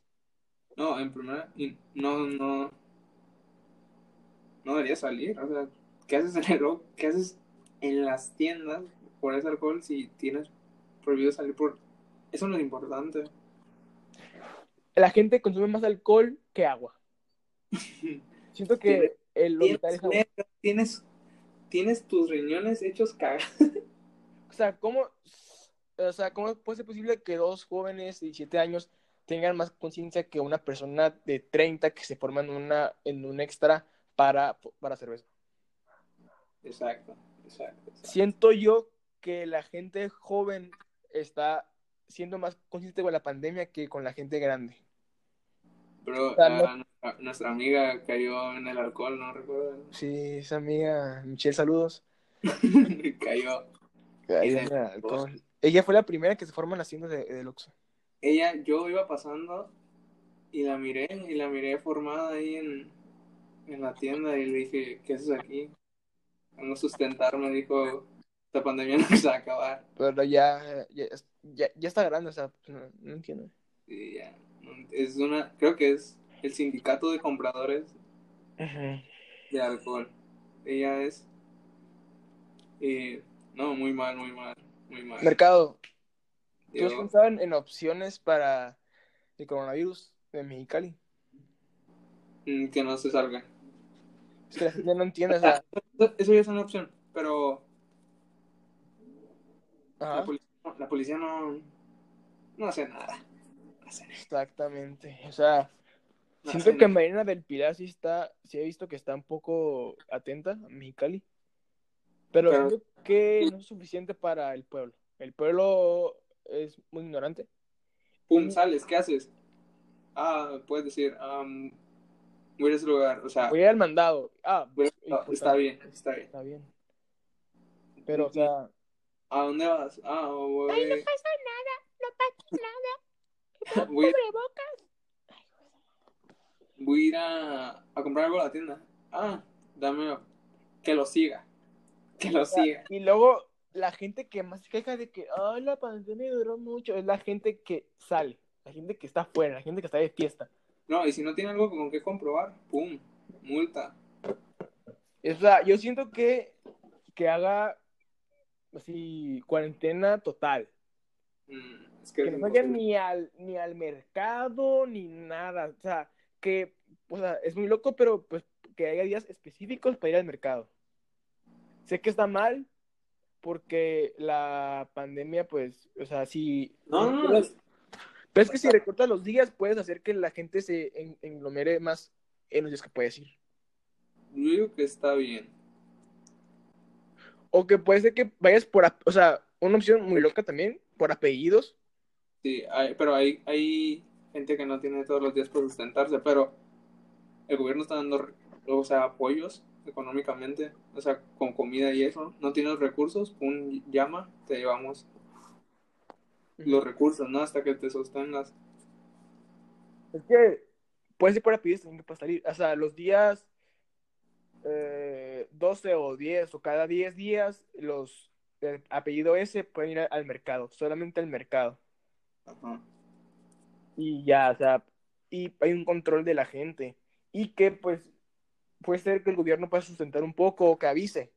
No, en primera, no, no, no debería salir. O sea, ¿qué haces en el, qué haces en las tiendas por ese alcohol si tienes prohibido salir por... Eso no es importante. La gente consume más alcohol que agua. Siento que el es Tienes, agua. tienes, tienes tus riñones hechos cagar. O sea, ¿cómo, o sea, ¿cómo puede ser posible que dos jóvenes de 17 años tengan más conciencia que una persona de 30 que se forma en, una, en un extra para, para cerveza? Exacto, exacto. exacto. Siento yo que la gente joven está siendo más consciente con la pandemia que con la gente grande. Pero O sea, no- nuestra, nuestra amiga cayó en el alcohol, ¿no recuerdan? Sí, esa amiga, Michelle, saludos. cayó. De- en el alcohol. Ella fue la primera que se forma en las tiendas de, de Oxxo. Ella, yo iba pasando y la miré, y la miré formada ahí en, en la tienda y le dije, ¿qué haces aquí? Vengo a sustentarme, dijo, esta pandemia no se va a acabar. Pero ya, ya, ya, ya está grande, o sea, pues, no, no entiendo. Y ya, es una, creo que es el sindicato de compradores de alcohol. Ella es, eh, no, muy mal, muy mal, muy mal. Mercado, ¿tú has pensado en, en opciones para el coronavirus de Mexicali? mm, que no se salga. Es que la gente no entiende, o sea, Eso ya es una opción, pero la, policía, la policía no, no hace nada. No hace nada. exactamente. O sea, No Siento que. Marina del Pilar sí está, sí he visto que está un poco atenta a Mexicali. Pero, Pero- siento que no es suficiente para el pueblo. El pueblo es muy ignorante. Pum, sales, ¿qué haces? Ah, puedes decir, am, voy a ir a ese lugar, o sea, Voy al mandado. Ah, voy a- importante. está bien, está bien. Está bien. Pero, o sea, ¿A dónde vas? Ah, voy... Ay, no pasa nada, no pasa nada. voy, Cubrebocas. voy a ir a, a comprar algo a la tienda. Ah, dame que lo siga. Que lo siga. y luego la gente que más se queja de que, ay, la pandemia duró mucho, es la gente que sale, la gente que está afuera, la gente que está de fiesta. No, y si no tiene algo con qué comprobar, pum, multa. O sea, yo siento que, que haga así cuarentena total. Mm, es que Que es no imposible. ni al, ni al mercado ni nada. O sea, que o sea, es muy loco, pero pues que haya días específicos para ir al mercado. Sé que está mal porque la pandemia, pues, o sea, si... No, no, no, Pero es que si recortas los días, puedes hacer que la gente se en- englomere más en los días que puedes ir. yo digo que está bien. O que puede ser que vayas por, o sea, una opción muy loca también, por apellidos. Sí, hay- pero hay, hay gente que no tiene todos los días para sustentarse, pero el gobierno está dando, o sea, apoyos económicamente, o sea, con comida y eso. No tienes recursos, pum, llama, te llevamos los recursos, ¿no? Hasta que te sostengas. Es que puede ser por apellidos también para salir. O sea, los días eh, 12 o 10 o cada 10 días, los de apellido S pueden ir al mercado, solamente al mercado. Ajá. Y ya, o sea, y hay un control de la gente. Y que pues puede ser que el gobierno pueda sustentar un poco o que avise.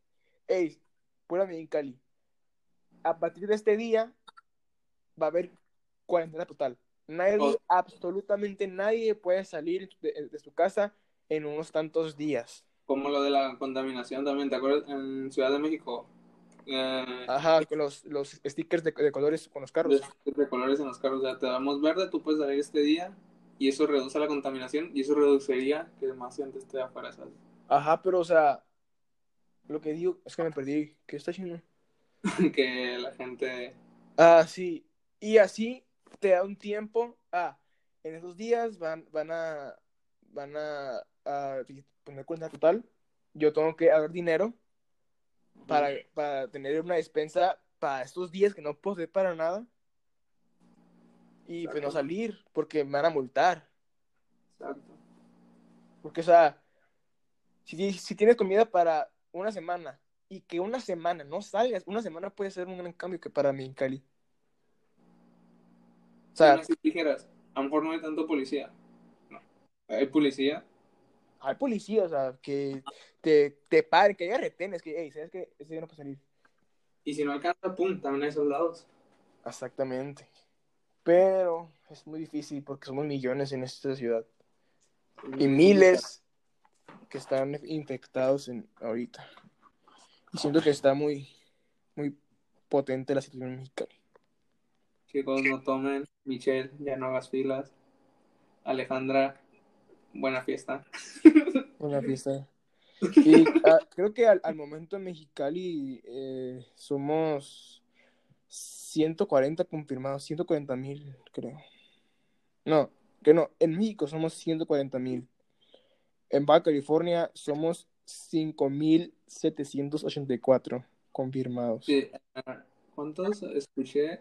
Hey, pura Cali. A partir de este día va a haber cuarentena total. Nadie, Oh. absolutamente nadie puede salir de, de su casa en unos tantos días. Como lo de la contaminación también, ¿te acuerdas? En Ciudad de México, eh, Ajá, con los, los stickers de, de colores con los carros. de, de colores en los carros, o sea, te damos verde, tú puedes salir este día y eso reduce la contaminación y eso reduciría que más gente esté afuera, ¿sabes? Ajá, pero o sea, lo que digo es que me perdí. ¿Qué está haciendo? que la gente... Ah, sí. Y así te da un tiempo. Ah, en esos días van, van a van a, a poner cuenta total. Yo tengo que dar dinero para, para tener una despensa para estos días que no puedo hacer para nada. Y pues no salir, porque me van a multar. Exacto. Porque, o sea, si, si tienes comida para una semana y que una semana no salgas, una semana puede ser un gran cambio que para mí en Cali. O sea, si dijeras, a lo mejor no hay tanto policía. No. Hay policía, hay policías, o sea, que te, te paren, que haya retenes, que, hey, ¿sabes qué? Ese día no puede salir. y si no alcanza, pum, también hay soldados. Exactamente. Pero es muy difícil porque somos millones en esta ciudad. Y miles que están infectados en, ahorita. Y siento que está muy, muy potente la situación en Mexicali. Chicos, no tomen. Michelle, ya no hagas filas. Alejandra, buena fiesta. Una fiesta. Y ah, creo que al, al momento en Mexicali eh, somos 140 confirmados, 140 mil, creo. No, que no, en México somos 140 mil. En Baja California somos 5.784 confirmados. Sí, ah, ¿Cuántos escuché?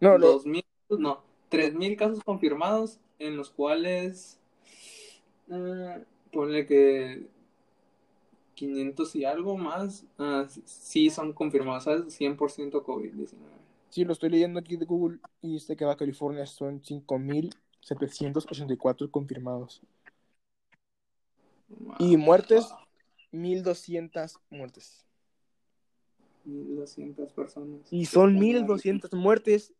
No, no, Dos mil, no, tres mil casos confirmados, en los cuales, eh, ponle que 500 y algo más, ah, sí son confirmados, ¿sabes? 100% COVID-19. sí, lo estoy leyendo aquí de Google y dice que Baja California son 5.784 confirmados. Y muertes, 1.200 muertes. 1200 personas. Y son 1.200 muertes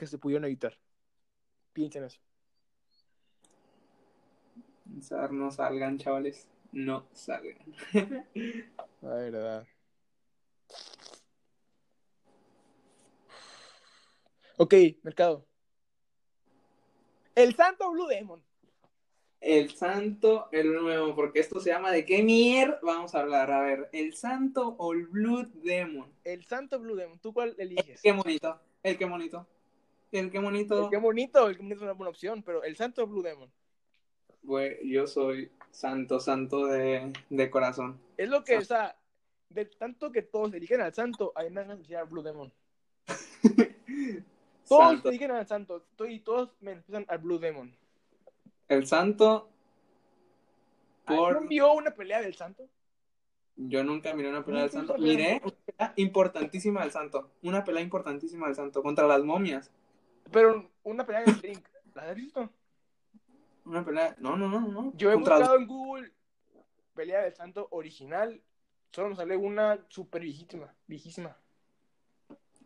que se pudieron evitar. Piensen eso. No salgan, chavales. No salgan. La verdad. Ok, mercado. El santo Blue Demon. El santo, el nuevo, porque esto se llama de qué mier vamos a hablar. A ver, el santo o el Blood Demon. El Santo Blue Demon, ¿tú cuál eliges? Qué bonito, el qué bonito. El qué bonito. El qué bonito, el qué bonito es una buena opción, pero el Santo Blue Demon. Güey, yo soy santo, santo de, de corazón. Es lo que, o sea, de tanto que todos eligen al Santo, a mí me van a Blue Demon. Todos Santo. eligen al Santo, to- y todos me empiezan al Blue Demon. El santo, por... ¿No vio una pelea del Santo? Yo nunca miré una pelea del santo. Miré una pelea importantísima del santo. Una pelea importantísima del santo contra las momias. Pero una pelea el ring. ¿La has visto? Una pelea. No, no, no, no. Yo he Contra- buscado en Google pelea del Santo original. Solo me sale una super viejísima. viejísima.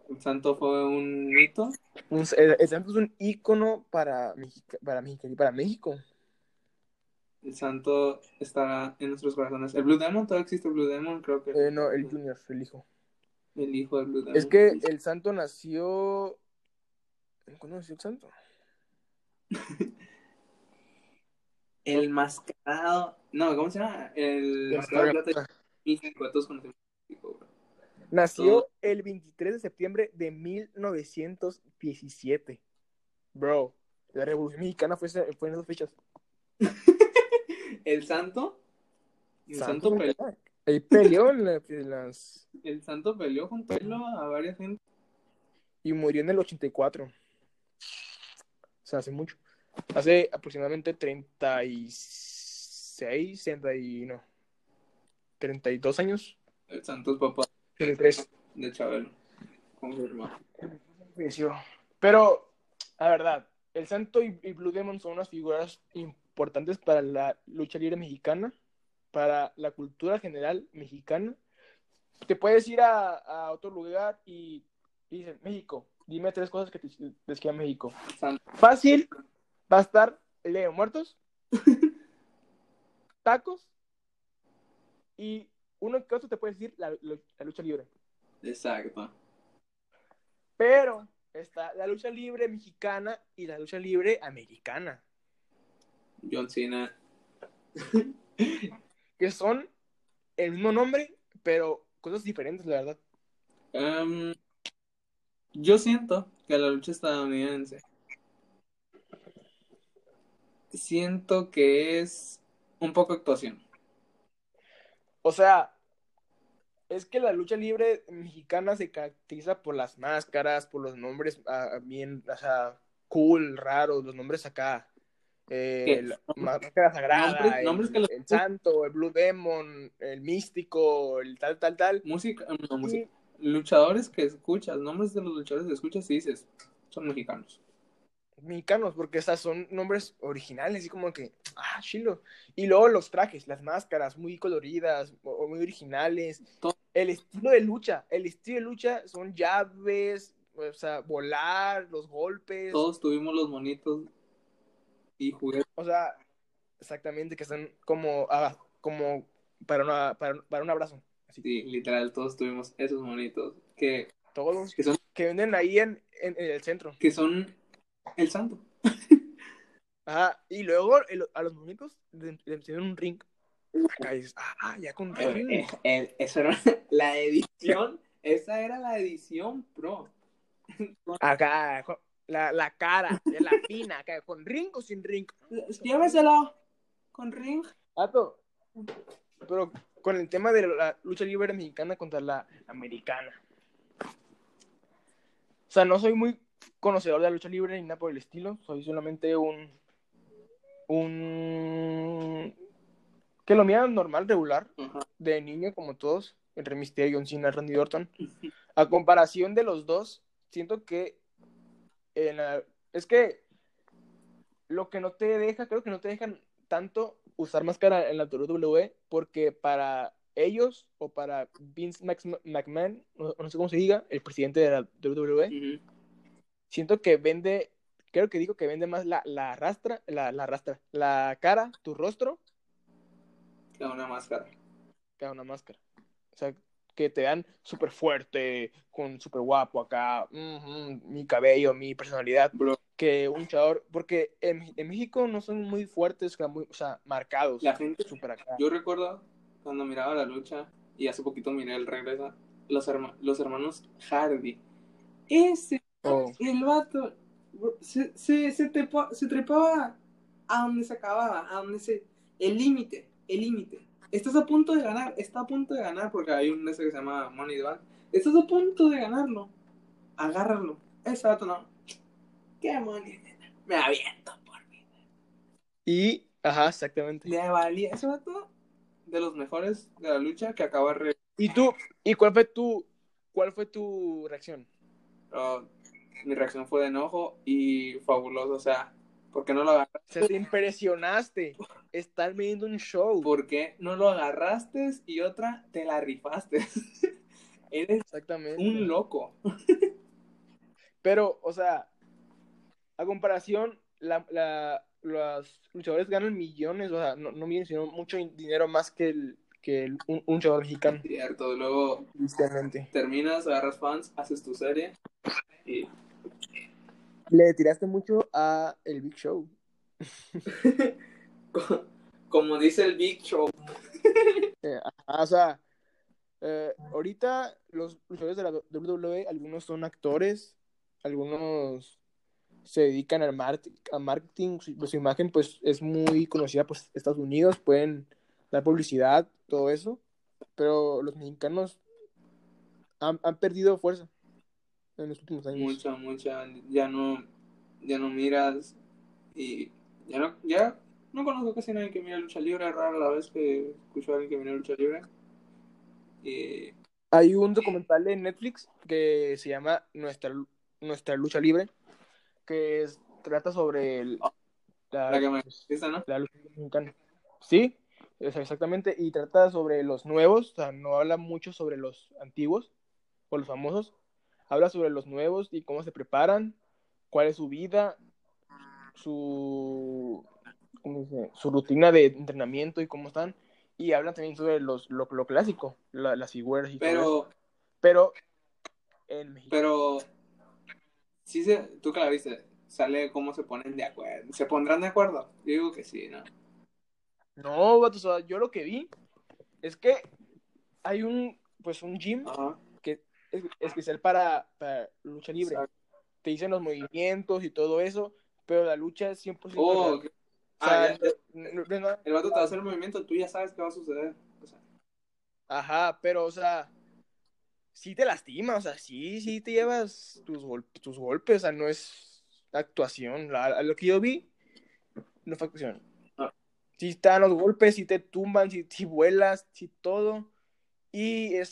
El santo fue un mito. Un- el, el Santo es un ícono para, Mexica- para, México, para México. El santo está en nuestros corazones. El Blue Demon, todavía existe el Blue Demon, creo que. Eh, no, el Junior, el hijo. El hijo del Blue Demon. Es que el Santo nació. ¿Cuándo nació el Santo? El mascarado. No, ¿cómo se llama? El El mascarado plata. Nació Todo. el 23 de septiembre de 1917. Bro, la Revolución Mexicana fue, fue en esas fechas. El santo. El Santo santo, peleó, Ahí peleó en, la- en las. el santo peleó junto a varias gente. Y murió en el 84. O sea, hace mucho. Hace aproximadamente 36, 30 y no. 32 años. El santo es papá 33. de Chabelo. Confirmado. Pero, la verdad, el Santo y, y Blue Demon son unas figuras importantes para la lucha libre mexicana, para la cultura general mexicana. Te puedes ir a, a otro lugar y, y dicen, México, dime tres cosas que te describan México. Fácil, va a estar de Muertos, tacos y uno que otro te puede decir la- la- la lucha libre. Exacto. Pero está la lucha libre mexicana y la lucha libre americana, John Cena. que son el mismo nombre, pero cosas diferentes, la verdad. Em, yo siento que la lucha estadounidense. Siento que es un poco actuación. O sea, es que la lucha libre mexicana se caracteriza por las máscaras, por los nombres ah, bien, o sea, cool, raros, los nombres acá. Eh, la máscara sagrada, Nombres- el, nombres que los- el santo, el Blue Demon, el místico, el tal, tal, tal. Música, no, música. Luchadores que escuchas, nombres de los luchadores que escuchas y dices, son mexicanos. mexicanos, porque esas son nombres originales, así como que, ah, chilo. Y luego los trajes, las máscaras muy coloridas, o- muy originales. Todo. El estilo de lucha, el estilo de lucha son llaves, o sea, volar, los golpes, Todos tuvimos los monitos y juguetes. o sea, exactamente, que son como, ah, como para, una, para, para un abrazo. Sí, literal, todos tuvimos esos monitos que, todos que son, que venden ahí en, en, en el centro. que son el santo. Ajá, y luego el- a los monitos le, pusieron un ring. Acá dices, ah, ya con ring. Eh, eh, eso era la edición. Esa era la edición pro. Acá, la, la cara de la fina, acá, con ring o sin ring. Lléveselo con ring. Ato. Pero con el tema de la lucha libre mexicana contra la americana. O sea, no soy muy conocedor de la lucha libre ni nada por el estilo. Soy solamente un. Un. Que lo miran normal, regular. De niño como todos, entre Mysterio, John Cena, Randy Orton. A comparación de los dos, siento que en la- es que lo que no te deja, creo que no te dejan tanto usar máscara en la WWE porque para ellos o para Vince Max- McMahon, no, no sé cómo se diga, el presidente de la WWE, siento que vende, creo que digo que vende más la, la rastra, la, la rastra, la cara, tu rostro, Que una máscara. que una máscara. O sea, que te dan súper fuerte, con súper guapo acá, mi cabello, mi personalidad, Bro, que un luchador, porque en, en México no son muy fuertes, muy- o sea, marcados, la gente, súper acá. yo recuerdo cuando miraba la lucha y hace poquito miré el regreso, los, herma- los hermanos Hardy. Ese, Oh, el vato, se, se, se, trepa- se trepaba a donde se acababa, a donde se... El límite, el límite. Estás a punto de ganar, está a punto de ganar porque hay un ese que se llama Money Bank. Estás a punto de ganarlo. Agárralo. Ese vato no. ¿Qué money? Me aviento por mí. y, ajá, exactamente. Le valía. Ese vato de los mejores de la lucha que acaba de... ¿Y tú? ¿Y cuál fue tu, cuál fue tu reacción? Oh, mi reacción fue de enojo y fabuloso. O sea, ¿por qué no lo agarraste? O sea, te impresionaste. Están viendo un show. ¿Por qué no lo agarraste? Y otra, te la rifaste. Eres Exactamente. un loco. Pero, o sea, a comparación, la, la- los luchadores ganan millones, o sea, no, no millones, sino mucho dinero más que, el, que el- un, un luchador mexicano. Cierto. Luego terminas, agarras fans, haces tu serie y Le tiraste mucho a el Big Show. co- como dice el Big Show, Eh, ajá, o sea, eh, ahorita los luchadores de la WWE, algunos son actores, algunos se dedican al a marketing, su, su imagen pues es muy conocida pues Estados Unidos, pueden dar publicidad, todo eso, pero los mexicanos han, han perdido fuerza en los últimos años. mucha, mucha, ya no, ya no miras y ya no, ya no conozco casi nadie que mira lucha libre, es rara la vez que escucho a alguien que mira lucha libre. Y Hay un documental en Netflix que se llama Nuestra, Nuestra Lucha Libre, que es- trata sobre el- la, la que me la lucha mexicana. Sí, exactamente, y trata sobre los nuevos, o sea, no habla mucho sobre los antiguos o los famosos, habla sobre los nuevos y cómo se preparan, cuál es su vida, su, ¿cómo se dice? su rutina de entrenamiento y cómo están, y hablan también sobre los, lo, lo clásico, la- las figuras y todo eso. Pero, Pero en México. pero, sí se, tú que la viste, sale cómo se ponen de acuerdo, ¿se pondrán de acuerdo? Yo digo que sí, ¿no? No, vato, yo lo que vi es que hay un, pues un gym Ajá. Es especial para, para lucha libre. Exacto. Te dicen los movimientos y todo eso, pero la lucha es 100% Oh, real. ok. O sea, Ah, ya. no- no- El vato te va a hacer el movimiento, tú ya sabes qué va a suceder. O sea, Ajá, pero, o sea, sí te lastima, o sea, sí, sí te llevas tus, gol- tus golpes, o sea, no es actuación. La- a lo que yo vi, no fue actuación. Ah. Sí están los golpes, sí te tumban, sí, sí vuelas, sí todo. Y es,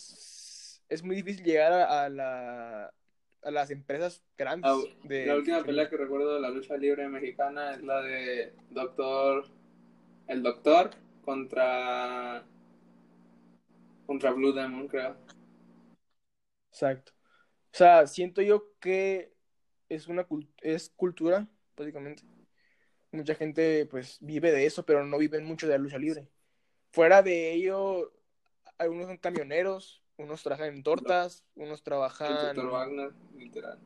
es muy difícil llegar a, a la, a las empresas grandes. Ah, de, la última pelea que recuerdo de la lucha libre mexicana es la de Doctor. El Doctor contra. contra Blue Demon, creo. Exacto. O sea, siento yo que es una es cultura, prácticamente. Mucha gente pues vive de eso, pero no viven mucho de la lucha libre. Fuera de ello, algunos son camioneros, unos trabajan en tortas, unos El trabajan... Dr. Wagner, literal.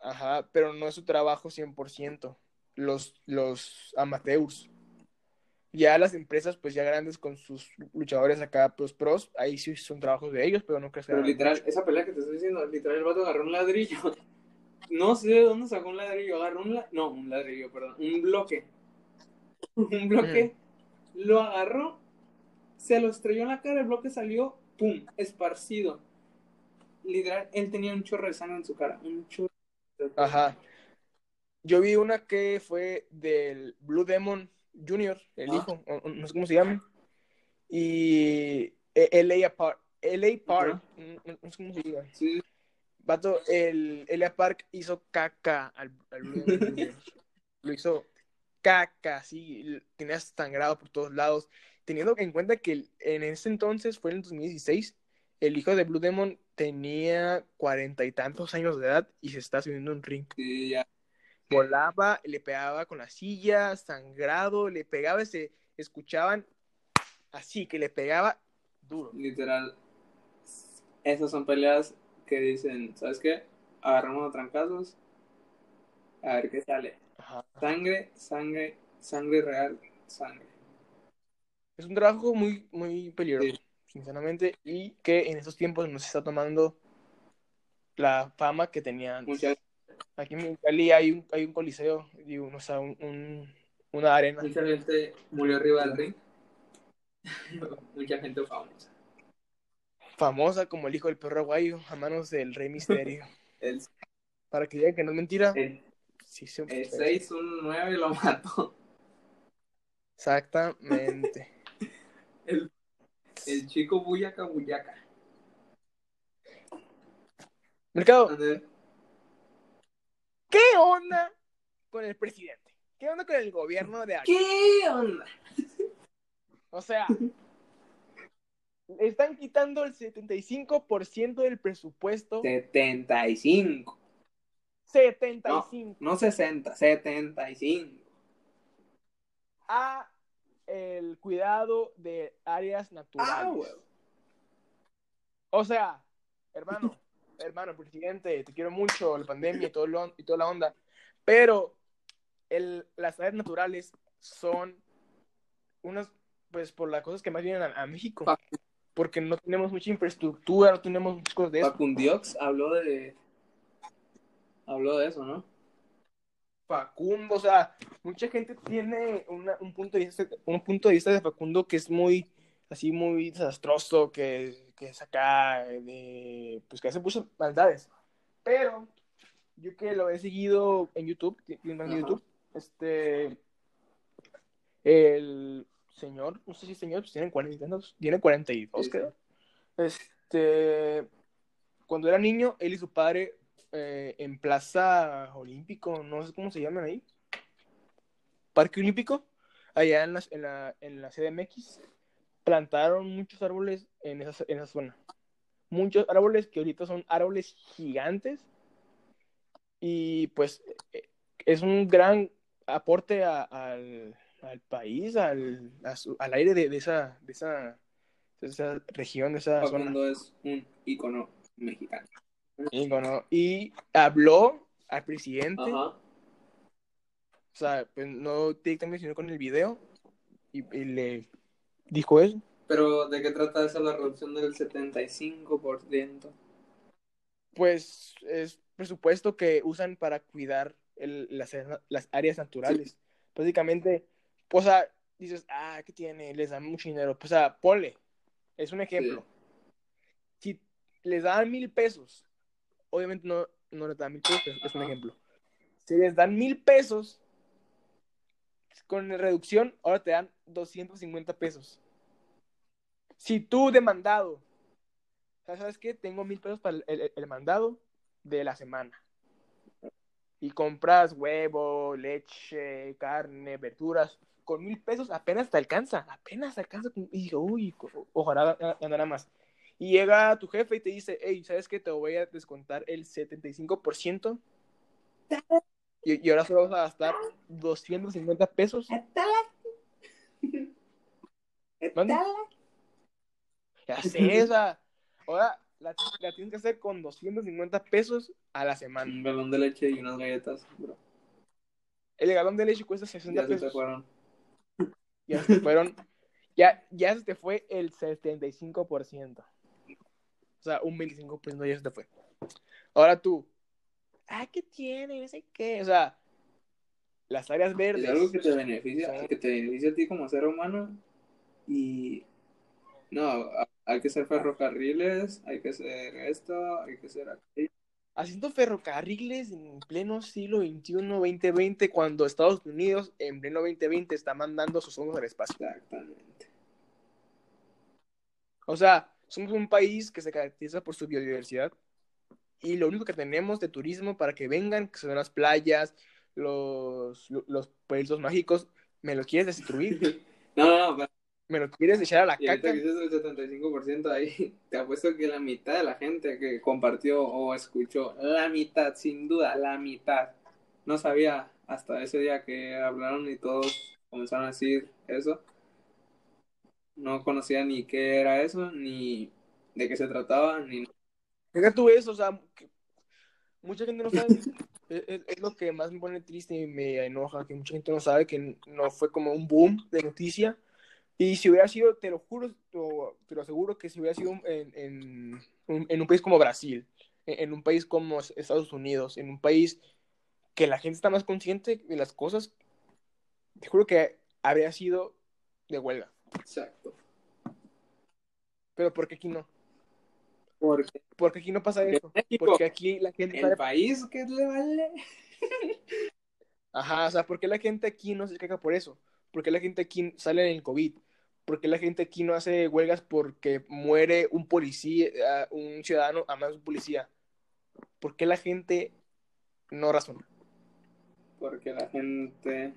Ajá, pero no es su trabajo 100%. Los, los amateurs. Ya las empresas, pues ya grandes con sus luchadores acá, pues pros, ahí sí son trabajos de ellos, pero no crees que Pero literal, mucho. esa pelea que te estoy diciendo, literal, el vato agarró un ladrillo. No sé de dónde sacó un ladrillo, agarró un la... No, un ladrillo, perdón. Un bloque. Un bloque. Lo agarró, se lo estrelló en la cara, el bloque salió, pum, esparcido. Literal, él tenía un chorro de sangre en su cara. Un chorro. de- Ajá. Yo vi una que fue del Blue Demon Jr., el Ah. hijo, no sé cómo se llama. Y eh, LA Park, LA Park, no, no sé cómo se diga. Sí, Vato, el LA Park hizo caca al, al Blue Demon Jr. Lo hizo caca, sí, tenía sangrado por todos lados. Teniendo en cuenta que en ese entonces, fue en el 2016, el hijo de Blue Demon tenía cuarenta y tantos años de edad y se está subiendo un ring sí, ya. volaba, le pegaba con la silla, sangrado, le pegaba, y se escuchaban así, que le pegaba duro. Literal. esas son peleas que dicen, ¿sabes qué? Agarramos a trancazos, a ver qué sale. Ajá. Sangre, sangre, sangre real, sangre. Es un trabajo muy, muy peligroso, Sí. sinceramente, y que en estos tiempos nos está tomando la fama que tenía antes. Mucha, Aquí en Cali hay un, hay un coliseo, digo, o sea, un, un- una arena. mucha gente murió arriba del ring. mucha gente famosa. famosa como el hijo del perro aguayo a manos del Rey Misterio. El, Para que digan que no es mentira, el, sí se el 619 lo mató. Exactamente. El, el chico Buyaca Buyaca. Mercado, ¿qué onda con el presidente? ¿Qué onda con el gobierno de aquí? ¿Qué onda? O sea, le están quitando el 75% del presupuesto. 75. 75 No 60, 75. a el cuidado de áreas naturales. Ah, güey. O sea, hermano, hermano, presidente, te quiero mucho, la pandemia y, todo lo- y toda la onda, pero el, las áreas naturales son unas, pues por las cosas que más vienen a, a México, porque no tenemos mucha infraestructura, no tenemos muchas cosas de eso. Facundiox habló de. Habló de eso, ¿no? Facundo, o sea, mucha gente tiene una- un, punto de vista, un punto de vista de Facundo que es muy, así, muy desastroso, que, que es acá, de, pues que hace muchas maldades. Pero yo que lo he seguido en YouTube, Ajá. YouTube, este, el señor, no sé si señor, pues tiene 40, años, tiene 42, Sí, creo. Este, cuando era niño, él y su padre eh, en Plaza Olímpico, no sé cómo se llaman ahí, Parque Olímpico, allá en la, en la, en la CDMX, plantaron muchos árboles en esa, en esa zona. Muchos árboles que ahorita son árboles gigantes y pues eh, es un gran aporte a- al, al país, al, a su- al aire de, de esa, de, esa, de esa región, de esa zona. Es un ícono mexicano. Y, bueno, y habló al presidente, Ajá. o sea, pues no directamente, sino con el video, y, y le dijo eso. Pero, ¿de qué trata eso la reducción del 75%? Pues es presupuesto que usan para cuidar el- las, las áreas naturales. Básicamente, o sea, dices, ah, ¿qué tiene? Les dan mucho dinero. Pues, o sea, ponle, es un ejemplo. Si les dan mil pesos, obviamente no, no les dan mil pesos, pero es un ejemplo. Si les dan mil pesos, con reducción, ahora te dan 250 pesos. Si tú demandado, ¿sabes qué? Tengo mil pesos para el, el- el mandado de la semana. Y compras huevo, leche, carne, verduras. Con mil pesos apenas te alcanza. Apenas te alcanza. Y digo, uy, ojalá ga- ganara más. Y llega tu jefe y te dice, hey, ¿sabes qué? Te voy a descontar el 75%. Y, y ahora solo vas a gastar 250 pesos. ¿Mande? Ya sé, o sea, ahora la, la tienes que hacer con 250 pesos a la semana. Un galón de leche y unas galletas, bro. El galón de leche cuesta 60 Ya se te pesos. fueron. Ya se te fueron. Ya, ya se te fue el 75%. O sea, un 25% ya se te fue. Ahora tú. Ah, ¿qué tiene? No sé qué. O sea, las áreas verdes. Es algo que te beneficia, que te beneficia a ti como ser humano. Y no, hay que ser ferrocarriles, hay que ser esto, hay que ser aquello. haciendo ferrocarriles en pleno siglo XXI, 2020, cuando Estados Unidos en pleno 2020 está mandando sus sondas al espacio. Exactamente. O sea, somos un país que se caracteriza por su biodiversidad y lo único que tenemos de turismo para que vengan, que son las playas, los, los pueblitos mágicos, me los quieres destruir, No, no, no, pero- me los quieres echar a la y caca. que dices el 75% ahí, te apuesto que la mitad de la gente que compartió o escuchó, la mitad, sin duda, la mitad, no sabía hasta ese día que hablaron y todos comenzaron a decir eso. No conocía ni qué era eso, ni de qué se trataba, ni Deja tú eso, o sea, mucha gente no sabe. es, es- lo que más me pone triste y me enoja, que mucha gente no sabe que no fue como un boom de noticia. Y si hubiera sido, te lo juro, te lo aseguro que si hubiera sido en, en, en un país como Brasil, en un país como Estados Unidos, en un país que la gente está más consciente de las cosas, te juro que habría sido de huelga. Exacto. Pero ¿por qué aquí no? Porque Porque aquí no pasa eso. México, Porque aquí la gente el país que le vale. Ajá, o sea, ¿por qué la gente aquí no se queja por eso? ¿Por qué la gente aquí sale en el COVID? ¿Por qué la gente aquí no hace huelgas porque muere un policía, un ciudadano a más de un policía? ¿Por qué la gente no razona? Porque la gente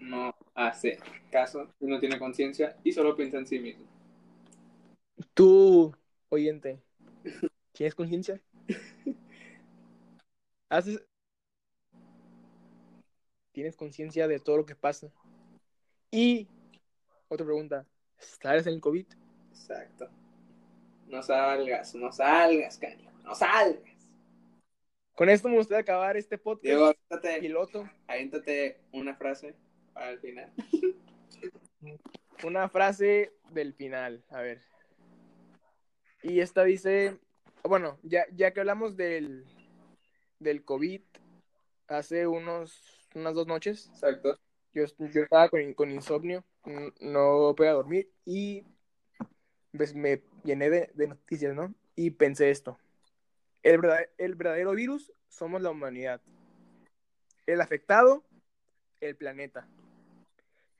no hace caso no tiene conciencia y solo piensa en sí mismo. Tú, oyente, ¿tienes conciencia? ¿Haces... ¿Tienes conciencia de todo lo que pasa? Y, otra pregunta, ¿estás en el COVID? Exacto. No salgas, no salgas, caño. No salgas. Con esto me gustaría acabar este podcast Diego, piloto. aviéntate una frase para el final. Una frase del final, a ver. Y esta dice, bueno, ya, ya que hablamos del, del COVID hace unos, unas dos noches, Exacto. yo, yo estaba con, con insomnio, no podía dormir y pues, me llené de, de noticias, ¿no? Y pensé esto, el, verdad- el verdadero virus somos la humanidad, el afectado, el planeta.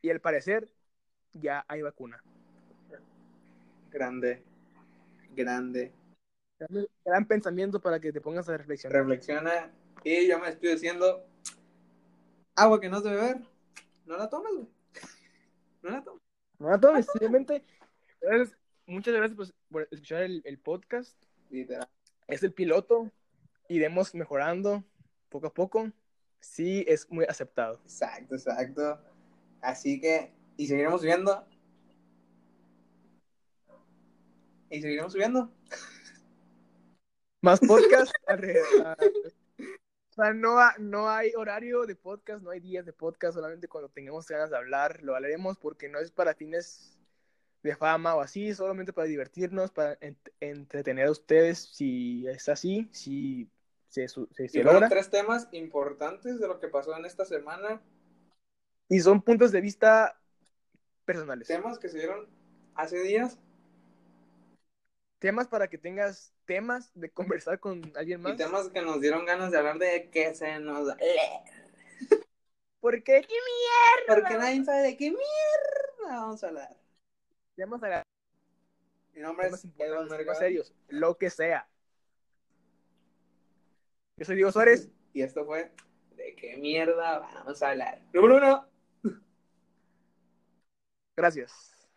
Y al parecer ya hay vacuna. Grande. Grande. Gran, gran pensamiento para que te pongas a reflexionar. Reflexiona. Y yo me estoy diciendo: agua que no es de beber, no la tomes, güey. No la tomes. No, a todos, simplemente. gracias- muchas gracias pues, por escuchar el, el podcast. Literal. Es el piloto. Iremos mejorando poco a poco. Sí, es muy aceptado. Exacto, exacto. Así que, y seguiremos subiendo. Y seguiremos subiendo. Más podcast. alrededor- o sea, no, ha- no hay horario de podcast, no hay días de podcast, solamente cuando tengamos ganas de hablar lo hablaremos porque no es para fines de fama o así, solamente para divertirnos, para ent- entretener a ustedes si es así, si se, se- se Y logra. tres temas importantes de lo que pasó en esta semana. Y son puntos de vista personales. Temas que se dieron hace días. Temas para que tengas temas de conversar con alguien más. Y temas que nos dieron ganas de hablar de que se nos da. Porque Porque nadie sabe de qué mierda vamos a hablar. temas, a- Mi nombre temas es Edwin Mercado. serios, lo que sea. Yo soy Diego Suárez. Y esto fue de qué mierda vamos a hablar. Número uno. Gracias.